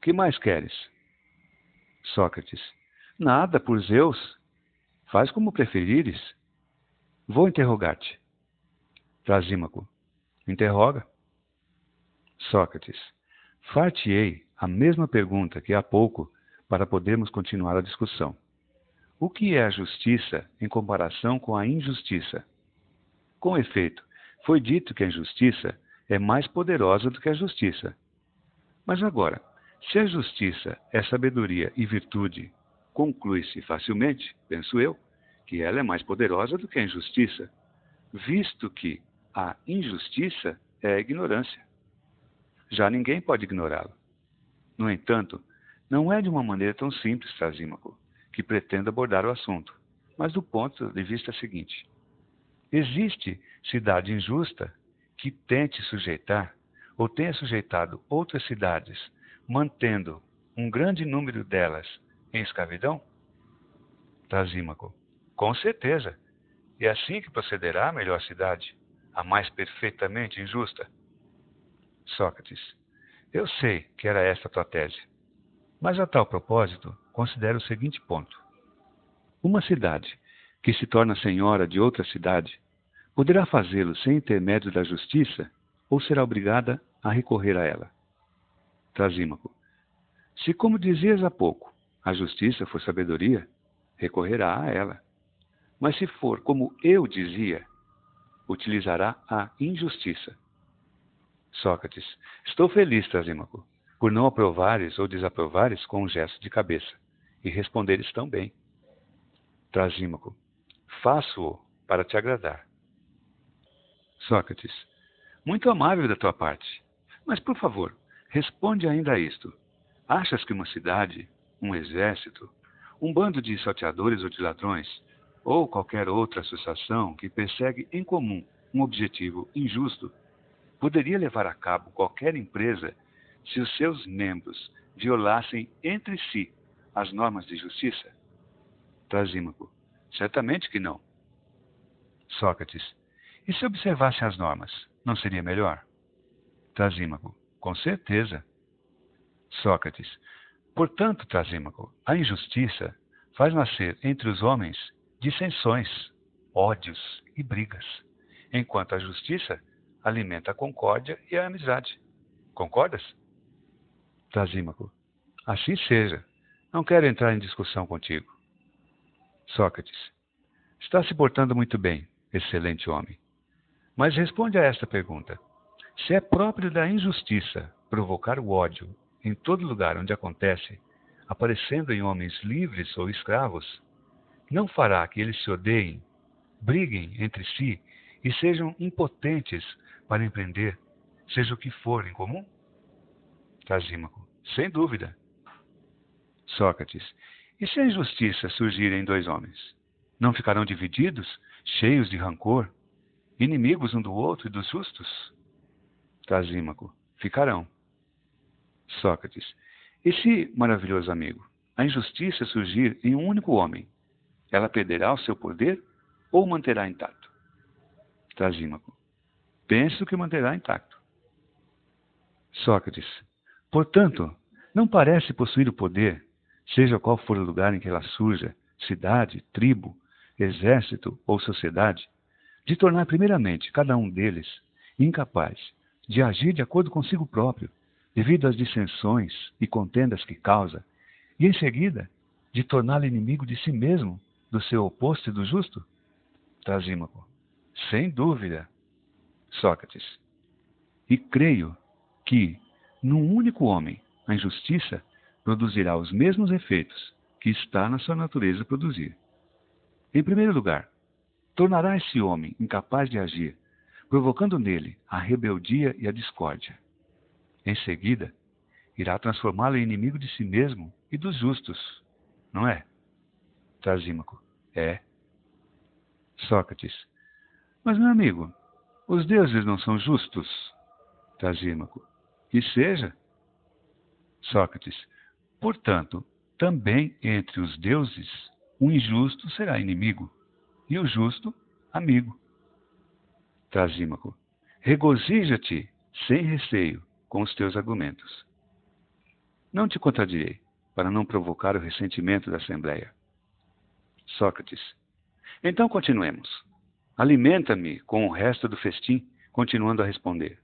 Que mais queres? Sócrates. Nada, por Zeus. Faz como preferires. Vou interrogar-te. Trasímaco. Interroga. Sócrates. Far-te-ei a mesma pergunta que há pouco para podermos continuar a discussão. O que é a justiça em comparação com a injustiça? Com efeito, foi dito que a injustiça é mais poderosa do que a justiça. Mas agora, Se a justiça é sabedoria e virtude, conclui-se facilmente, penso eu, que ela é mais poderosa do que a injustiça, visto que a injustiça é a ignorância. Já ninguém pode ignorá-la. No entanto, não é de uma maneira tão simples, Trasímaco, que pretendo abordar o assunto, mas do ponto de vista seguinte. Existe cidade injusta que tente sujeitar ou tenha sujeitado outras cidades, mantendo um grande número delas em escravidão? Trasímaco. Com certeza. E é assim que procederá a melhor cidade, a mais perfeitamente injusta. Sócrates. Eu sei que era esta a tua tese. Mas a tal propósito, considero o seguinte ponto. Uma cidade que se torna senhora de outra cidade poderá fazê-lo sem intermédio da justiça ou será obrigada a recorrer a ela? Trasímaco. Se, como dizias há pouco, a justiça for sabedoria, recorrerá a ela. Mas se for como eu dizia, utilizará a injustiça. Sócrates. Estou feliz, Trasímaco, por não aprovares ou desaprovares com um gesto de cabeça, e responderes tão bem. Trasímaco. Faço-o para te agradar. Sócrates. Muito amável da tua parte. Mas, por favor, responde ainda a isto. Achas que uma cidade, um exército, um bando de salteadores ou de ladrões, ou qualquer outra associação que persegue em comum um objetivo injusto, poderia levar a cabo qualquer empresa se os seus membros violassem entre si as normas de justiça? Trasímaco. Certamente que não. Sócrates. E se observassem as normas, não seria melhor? Trasímaco. Com certeza. Sócrates. Portanto, Trasímaco, a injustiça faz nascer entre os homens dissensões, ódios e brigas, enquanto a justiça alimenta a concórdia e a amizade. Concordas? Trasímaco. Assim seja. Não quero entrar em discussão contigo. Sócrates. Está se portando muito bem, excelente homem. Mas responde a esta pergunta: se é próprio da injustiça provocar o ódio em todo lugar onde acontece, aparecendo em homens livres ou escravos, não fará que eles se odeiem, briguem entre si e sejam impotentes para empreender, seja o que for em comum? Trasímaco, sem dúvida. Sócrates, e se a injustiça surgir em dois homens? Não ficarão divididos, cheios de rancor, inimigos um do outro e dos justos? Trasímaco, ficarão. Sócrates, e se, maravilhoso amigo, a injustiça surgir em um único homem, ela perderá o seu poder ou manterá intacto? Trasímaco. Penso que manterá intacto. Sócrates. Portanto, não parece possuir o poder, seja qual for o lugar em que ela surja, cidade, tribo, exército ou sociedade, de tornar primeiramente cada um deles incapaz de agir de acordo consigo próprio, devido às dissensões e contendas que causa, e em seguida de torná-lo inimigo de si mesmo do seu oposto e do justo? Trasímaco. Sem dúvida. Sócrates. E creio que, num único homem, a injustiça produzirá os mesmos efeitos que está na sua natureza produzir. Em primeiro lugar, tornará esse homem incapaz de agir, provocando nele a rebeldia e a discórdia. Em seguida, irá transformá-lo em inimigo de si mesmo e dos justos, não é? Trasímaco. É. Sócrates. Mas, meu amigo, os deuses não são justos? Trasímaco. Que seja. Sócrates. Portanto, também entre os deuses, o injusto será inimigo, e o justo, amigo. Trasímaco. Regozija-te, sem receio, com os teus argumentos. Não te contradirei, para não provocar o ressentimento da Assembleia. Sócrates. Então continuemos. Alimenta-me com o resto do festim, continuando a responder.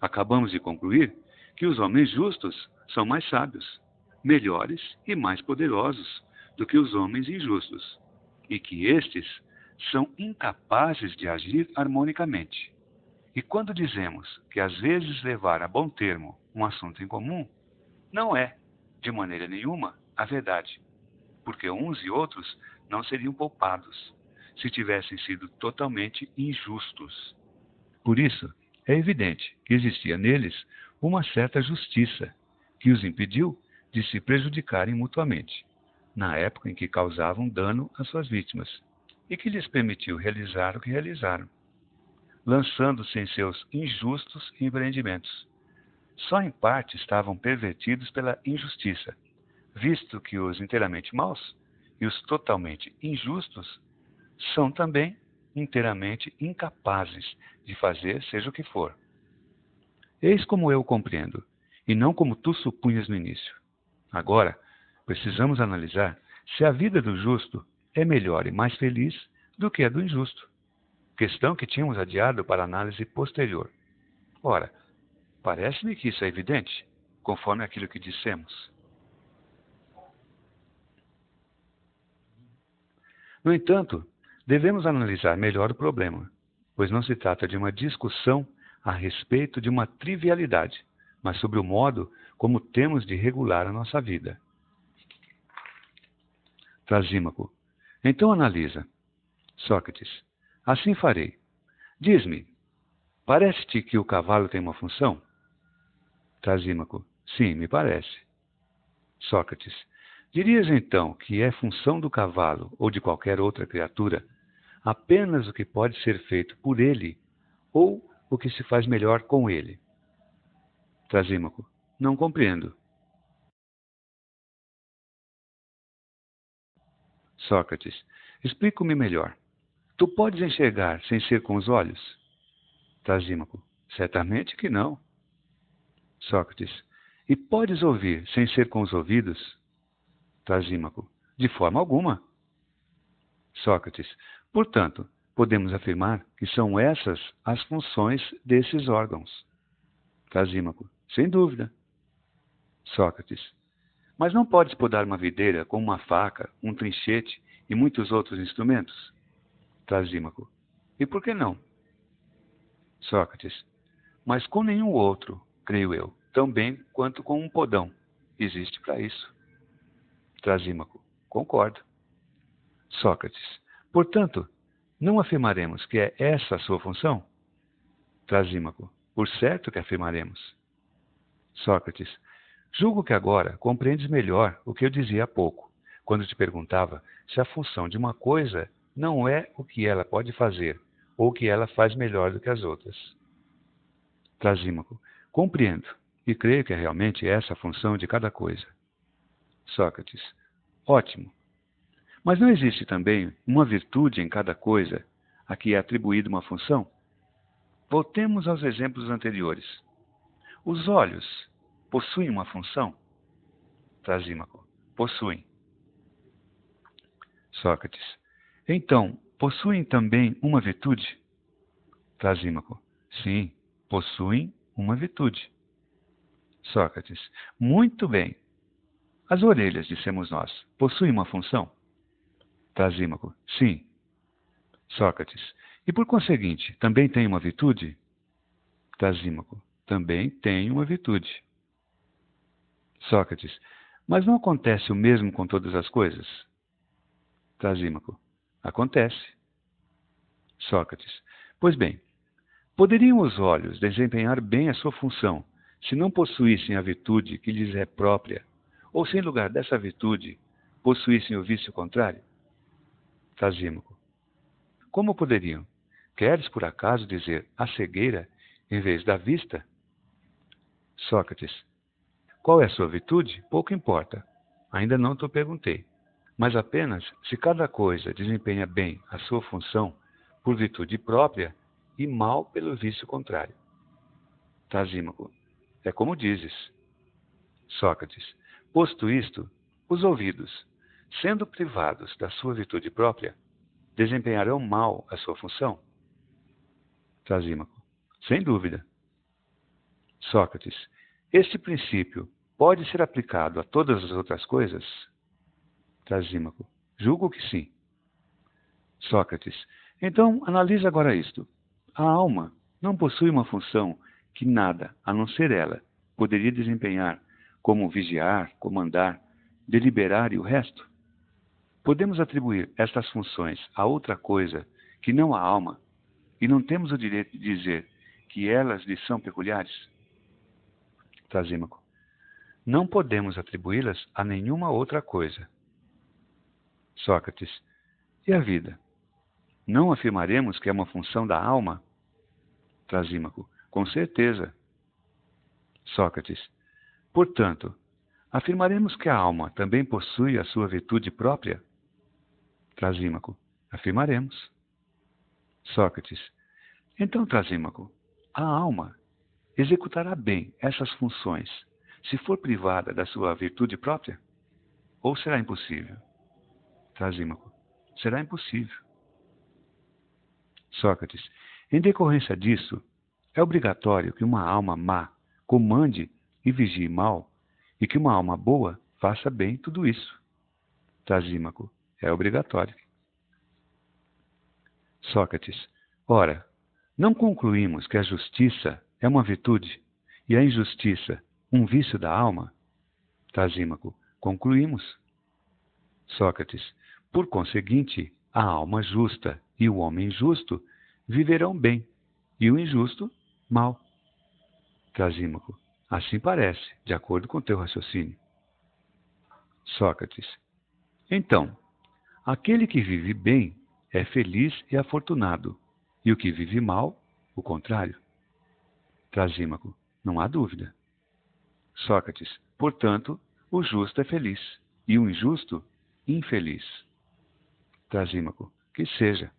Acabamos de concluir que os homens justos são mais sábios, melhores e mais poderosos do que os homens injustos, e que estes são incapazes de agir harmonicamente. E quando dizemos que às vezes levar a bom termo um assunto em comum, não é, de maneira nenhuma, a verdade, porque uns e outros não seriam poupados se tivessem sido totalmente injustos. Por isso, é evidente que existia neles uma certa justiça que os impediu de se prejudicarem mutuamente, na época em que causavam dano às suas vítimas, e que lhes permitiu realizar o que realizaram, lançando-se em seus injustos empreendimentos. Só em parte estavam pervertidos pela injustiça, visto que os inteiramente maus e os totalmente injustos são também inteiramente incapazes de fazer seja o que for. Eis como eu compreendo, e não como tu supunhas no início. Agora, precisamos analisar se a vida do justo é melhor e mais feliz do que a do injusto. Questão que tínhamos adiado para análise posterior. Ora, parece-me que isso é evidente, conforme aquilo que dissemos. No entanto, devemos analisar melhor o problema, pois não se trata de uma discussão a respeito de uma trivialidade, mas sobre o modo como temos de regular a nossa vida. Trasímaco. Então analisa. Sócrates. Assim farei. Diz-me, parece-te que o cavalo tem uma função? Trasímaco. Sim, me parece. Sócrates. Dirias então que é função do cavalo ou de qualquer outra criatura apenas o que pode ser feito por ele ou o que se faz melhor com ele? Trasímaco. Não compreendo. Sócrates. Explico-me melhor. Tu podes enxergar sem ser com os olhos? Trasímaco. Certamente que não. Sócrates. E podes ouvir sem ser com os ouvidos? Trasímaco. De forma alguma. Sócrates. Portanto, podemos afirmar que são essas as funções desses órgãos. Trasímaco. Sem dúvida. Sócrates. Mas não podes podar uma videira com uma faca, um trinchete e muitos outros instrumentos? Trasímaco. E por que não? Sócrates. Mas com nenhum outro, creio eu, tão bem quanto com um podão. Existe para isso. Trasímaco. Concordo. Sócrates. Portanto, não afirmaremos que é essa a sua função? Trasímaco. Por certo que afirmaremos. Sócrates. Julgo que agora compreendes melhor o que eu dizia há pouco, quando te perguntava se a função de uma coisa não é o que ela pode fazer, ou que ela faz melhor do que as outras. Trasímaco. Compreendo, e creio que é realmente essa a função de cada coisa. Sócrates. Ótimo. Mas não existe também uma virtude em cada coisa a que é atribuída uma função? Voltemos aos exemplos anteriores. Os olhos possuem uma função? Trasímaco. Possuem. Sócrates. Então, possuem também uma virtude? Trasímaco. Sim, possuem uma virtude. Sócrates. Muito bem. As orelhas, dissemos nós, possuem uma função? Trasímaco. Sim. Sócrates. E por conseguinte, também tem uma virtude? Trasímaco. Também tem uma virtude. Sócrates. Mas não acontece o mesmo com todas as coisas? Trasímaco. Acontece. Sócrates. Pois bem, poderiam os olhos desempenhar bem a sua função se não possuíssem a virtude que lhes é própria ou se em lugar dessa virtude possuíssem o vício contrário? Trasímaco. Como poderiam? Queres por acaso dizer a cegueira em vez da vista? Sócrates. Qual é a sua virtude? Pouco importa. Ainda não te perguntei. Mas apenas se cada coisa desempenha bem a sua função por virtude própria e mal pelo vício contrário. Trasímaco. É como dizes. Sócrates. Posto isto, os ouvidos, sendo privados da sua virtude própria, desempenharão mal a sua função? Trasímaco. Sem dúvida. Sócrates. Este princípio pode ser aplicado a todas as outras coisas? Trasímaco. Julgo que sim. Sócrates. Então, analise agora isto. A alma não possui uma função que nada, a não ser ela, poderia desempenhar como vigiar, comandar, deliberar e o resto? Podemos atribuir estas funções a outra coisa que não a alma e não temos o direito de dizer que elas lhe são peculiares? Trasímaco. Não podemos atribuí-las a nenhuma outra coisa. Sócrates. E a vida? Não afirmaremos que é uma função da alma? Trasímaco. Com certeza. Sócrates. Portanto, afirmaremos que a alma também possui a sua virtude própria? Trasímaco. Afirmaremos. Sócrates. Então, Trasímaco, a alma executará bem essas funções se for privada da sua virtude própria? Ou será impossível? Trasímaco. Será impossível. Sócrates. Em decorrência disso, é obrigatório que uma alma má comande e vigie mal, e que uma alma boa faça bem tudo isso. Trasímaco. É obrigatório. Sócrates. Ora, não concluímos que a justiça é uma virtude e a injustiça um vício da alma? Trasímaco. Concluímos. Sócrates. Por conseguinte, a alma justa e o homem justo viverão bem, e o injusto, mal. Trasímaco. Assim parece, de acordo com teu raciocínio. Sócrates. Então, aquele que vive bem é feliz e afortunado, e o que vive mal, o contrário. Trasímaco. Não há dúvida. Sócrates. Portanto, o justo é feliz, e o injusto, infeliz. Trasímaco. Que seja.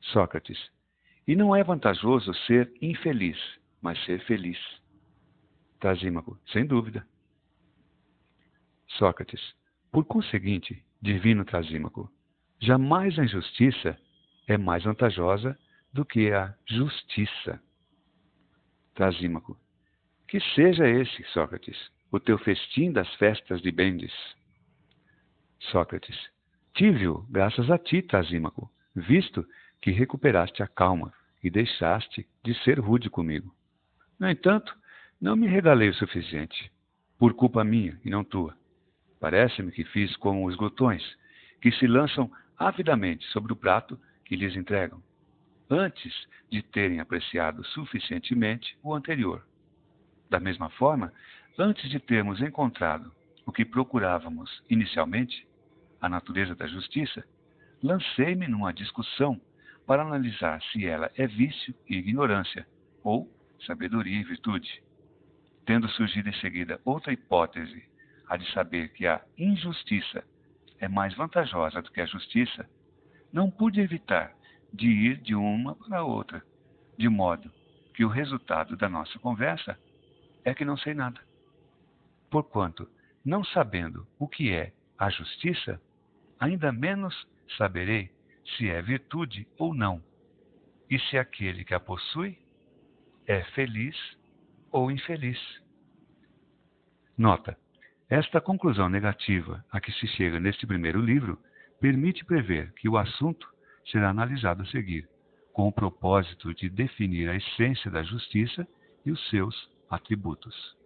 Sócrates. E não é vantajoso ser infeliz, mas ser feliz. Trasímaco. Sem dúvida. Sócrates. Por conseguinte, divino Trasímaco, jamais a injustiça é mais vantajosa do que a justiça. Trasímaco. Que seja esse, Sócrates, o teu festim das festas de Bendes. Sócrates. Tive-o graças a ti, Trasímaco, visto que recuperaste a calma e deixaste de ser rude comigo. No entanto, não me regalei o suficiente, por culpa minha e não tua. Parece-me que fiz como os glutões, que se lançam avidamente sobre o prato que lhes entregam, antes de terem apreciado suficientemente o anterior. Da mesma forma, antes de termos encontrado o que procurávamos inicialmente, a natureza da justiça, lancei-me numa discussão para analisar se ela é vício e ignorância, ou sabedoria e virtude. Tendo surgido em seguida outra hipótese, a de saber que a injustiça é mais vantajosa do que a justiça, não pude evitar de ir de uma para a outra, de modo que o resultado da nossa conversa é que não sei nada. Porquanto, não sabendo o que é a justiça, ainda menos saberei se é virtude ou não, e se aquele que a possui é feliz ou infeliz. Nota: esta conclusão negativa a que se chega neste primeiro livro permite prever que o assunto será analisado a seguir, com o propósito de definir a essência da justiça e os seus atributos.